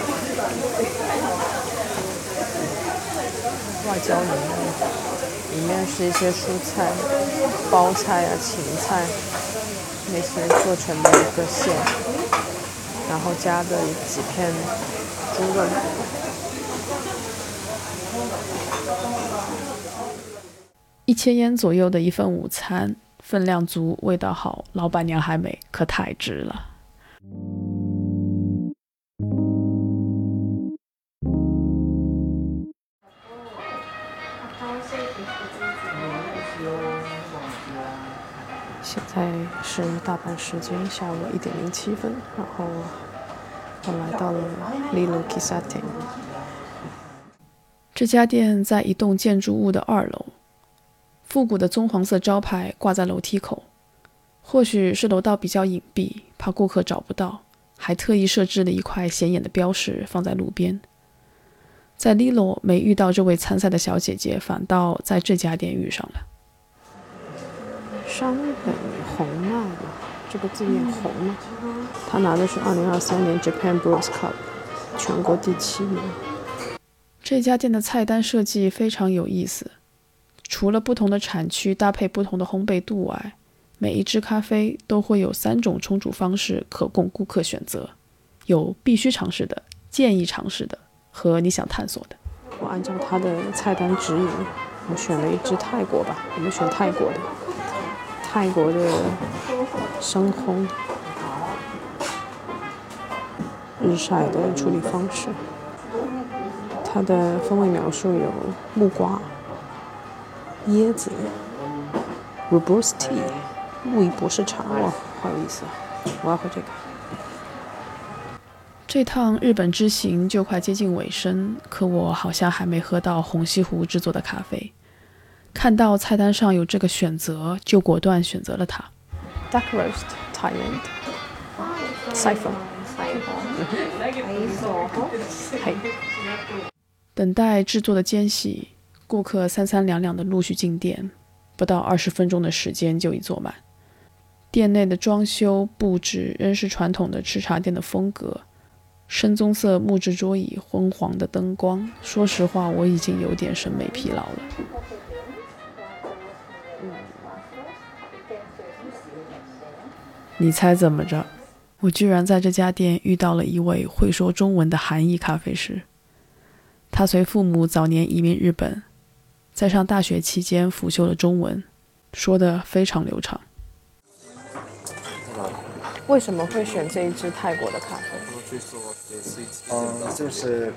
外焦里面，里面是一些蔬菜，包菜啊、芹菜那些做成的一个馅，然后加的几片猪肉。一千烟左右的一份午餐，分量足，味道好，老板娘还美，可太值了。现在是大阪时间下午一点零七分，然后我来到了 Lilo Kisate。这家店在一栋建筑物的二楼，复古的棕黄色招牌挂在楼梯口。或许是楼道比较隐蔽，怕顾客找不到，还特意设置了一块显眼的标识放在路边。在 Lilo 没遇到这位参赛的小姐姐，反倒在这家店遇上了。山本红奈，这个字念红吗？他拿的是2023年 Japan Brewers Cup 全国第七名。这家店的菜单设计非常有意思，除了不同的产区搭配不同的烘焙度外，每一支咖啡都会有三种冲煮方式可供顾客选择，有必须尝试的、建议尝试的和你想探索的。我按照他的菜单指引，我选了一支泰国吧，我们选泰国的。泰国的生烘日晒的处理方式，它的风味描述有木瓜、椰子、Robust Tea、路易博士茶，哇，好有意思啊！我要喝这个。这趟日本之行就快接近尾声，可我好像还没喝到红西湖制作的咖啡。看到菜单上有这个选择，就果断选择了它。Duck roast Thailand 等待制作的间隙，顾客三三两两的陆续进店，不到二十分钟的时间就已坐满。店内的装修布置仍是传统的吃茶店的风格，深棕色木质桌椅，昏黄的灯光。说实话，我已经有点审美疲劳了。你猜怎么着？我居然在这家店遇到了一位会说中文的韩裔咖啡师。他随父母早年移民日本，在上大学期间辅修了中文，说的非常流畅。为什么会选这一支泰国的咖啡？嗯，就是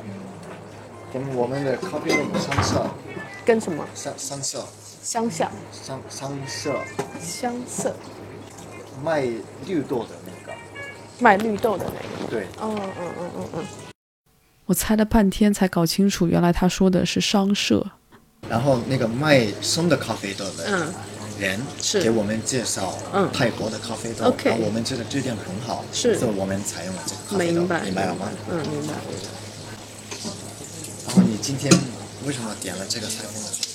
跟我们的咖啡豆相像，跟什么？相相像，相像，相相色，相似。卖绿豆的那个，卖绿豆的那个。对，嗯嗯嗯嗯嗯。我猜了半天才搞清楚，原来他说的是商社。然后那个卖生的咖啡豆的，嗯。人是给我们介绍泰国的咖啡豆，然后我们觉得这点很好，是，所以我们采用了这个咖啡豆，明白明白了吗？嗯，明白。然后你今天为什么点了这个采风的咖啡豆？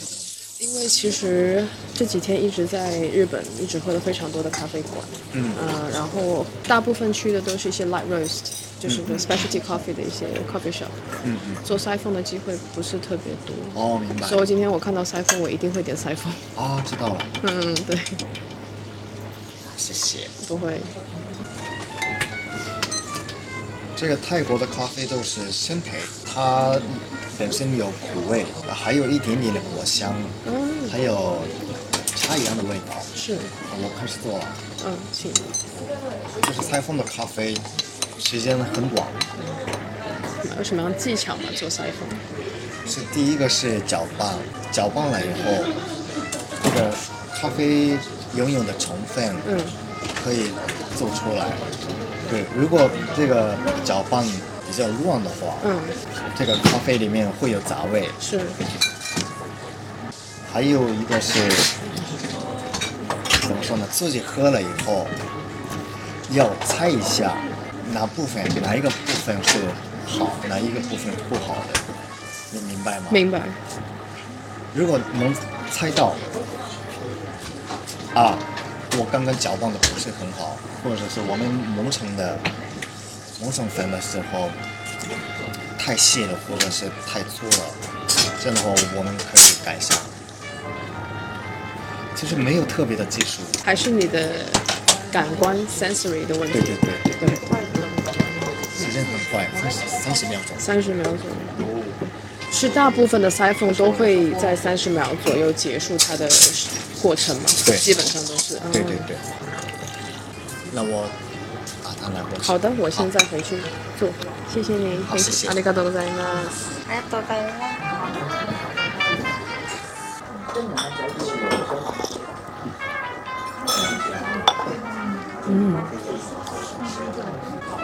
因为其实这几天一直在日本，一直喝了非常多的咖啡馆，嗯，呃，然后大部分去的都是一些 light roast。就是个 specialty coffee 的一些 coffee shop，嗯嗯，做塞风的机会不是特别多。哦，明白。所以今天我看到塞风，我一定会点塞风。哦，知道了。嗯，对。谢谢。不会。这个泰国的咖啡豆是生培，它本身有苦味，还有一点点的果香，嗯，还有茶一样的味道。是。我开始做了。嗯，请。这是塞风的咖啡。时间很短。有什么样技巧吗？做塞风？是第一个是搅拌，搅拌了以后，这个咖啡拥有的成分，嗯，可以做出来。对，如果这个搅拌比较乱的话，嗯，这个咖啡里面会有杂味。是。还有一个是怎么说呢？自己喝了以后，要猜一下。哪部分哪一个部分是好，哪一个部分不好的，你明白吗？明白。如果能猜到，啊，我刚刚搅拌的不是很好，或者是我们磨成的磨成粉的时候太细了，或者是太粗了，这样的话我们可以改一下。其实没有特别的技术，还是你的感官 sensory 的问题。对对对对对。时间很快，三十三十秒钟。三十秒钟，是大部分的塞缝都会在三十秒左右结束它的过程嘛，对，基本上都是，嗯、对对对。那我把它拿过去。好的，我现在回去做，谢谢你，谢谢，ありがとうございます。ありがとうございます。嗯。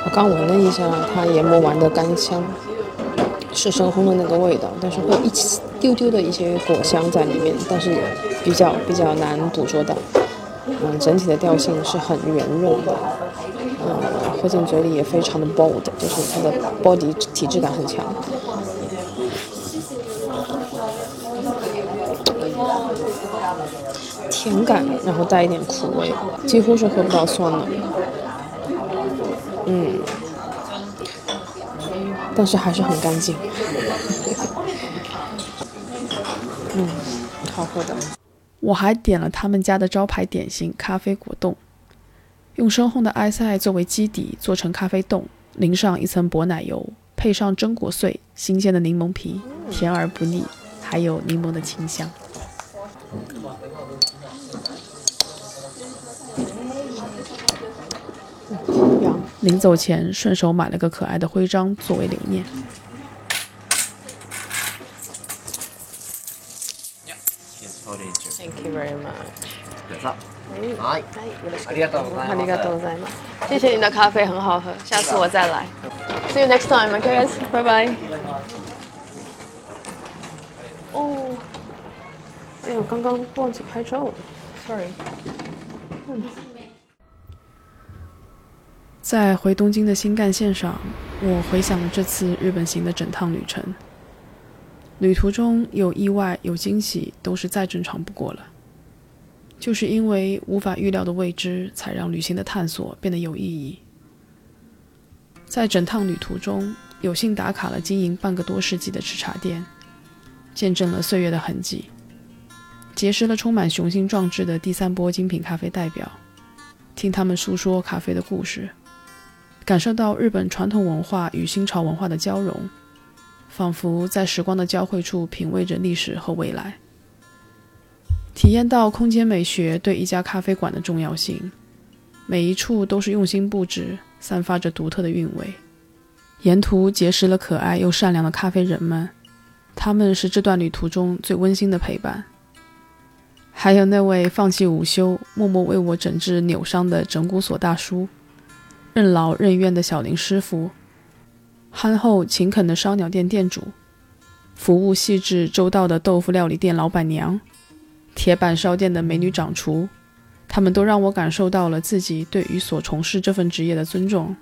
我刚闻了一下它研磨完的干香，是深烘的那个味道，但是会一丢丢的一些果香在里面，但是也比较比较难捕捉到。嗯，整体的调性是很圆润的，嗯，喝进嘴里也非常的 bold，就是它的 body 体质感很强。甜感，然后带一点苦味，几乎是喝不到酸的。嗯，但是还是很干净。嗯，好喝的。我还点了他们家的招牌点心咖啡果冻，用深烘的埃塞作为基底做成咖啡冻，淋上一层薄奶油，配上榛果碎、新鲜的柠檬皮，甜而不腻，还有柠檬的清香。临走前，顺手买了个可爱的徽章作为留念。thank you very much. 点赞嗯谢谢您的咖啡很好喝下次我再来。see you next time my guess 拜拜哦哎呦刚刚忘记拍照了。Sorry 在回东京的新干线上我回想了这次日本行的整趟旅程。旅途中有意外有惊喜，都是再正常不过了。就是因为无法预料的未知，才让旅行的探索变得有意义。在整趟旅途中，有幸打卡了经营半个多世纪的吃茶店，见证了岁月的痕迹，结识了充满雄心壮志的第三波精品咖啡代表，听他们诉说咖啡的故事，感受到日本传统文化与新潮文化的交融，仿佛在时光的交汇处品味着历史和未来，体验到空间美学对一家咖啡馆的重要性，每一处都是用心布置。散发着独特的韵味，沿途结识了可爱又善良的咖啡人们，他们是这段旅途中最温馨的陪伴。还有那位放弃午休，默默为我诊治扭伤的整骨所大叔，任劳任怨的小林师傅，憨厚勤恳的烧鸟店店主，服务细致周到的豆腐料理店老板娘，铁板烧店的美女掌厨。他们都让我感受到了自己对于所从事这份职业的尊重。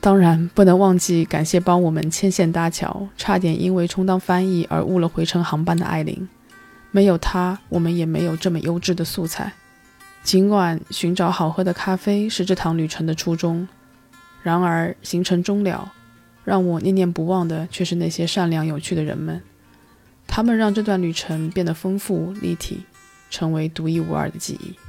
当然，不能忘记感谢帮我们牵线搭桥、差点因为充当翻译而误了回程航班的艾琳。没有她，我们也没有这么优质的素材。尽管寻找好喝的咖啡是这趟旅程的初衷，然而行程终了，让我念念不忘的却是那些善良有趣的人们。他们让这段旅程变得丰富立体。成为独一无二的记忆。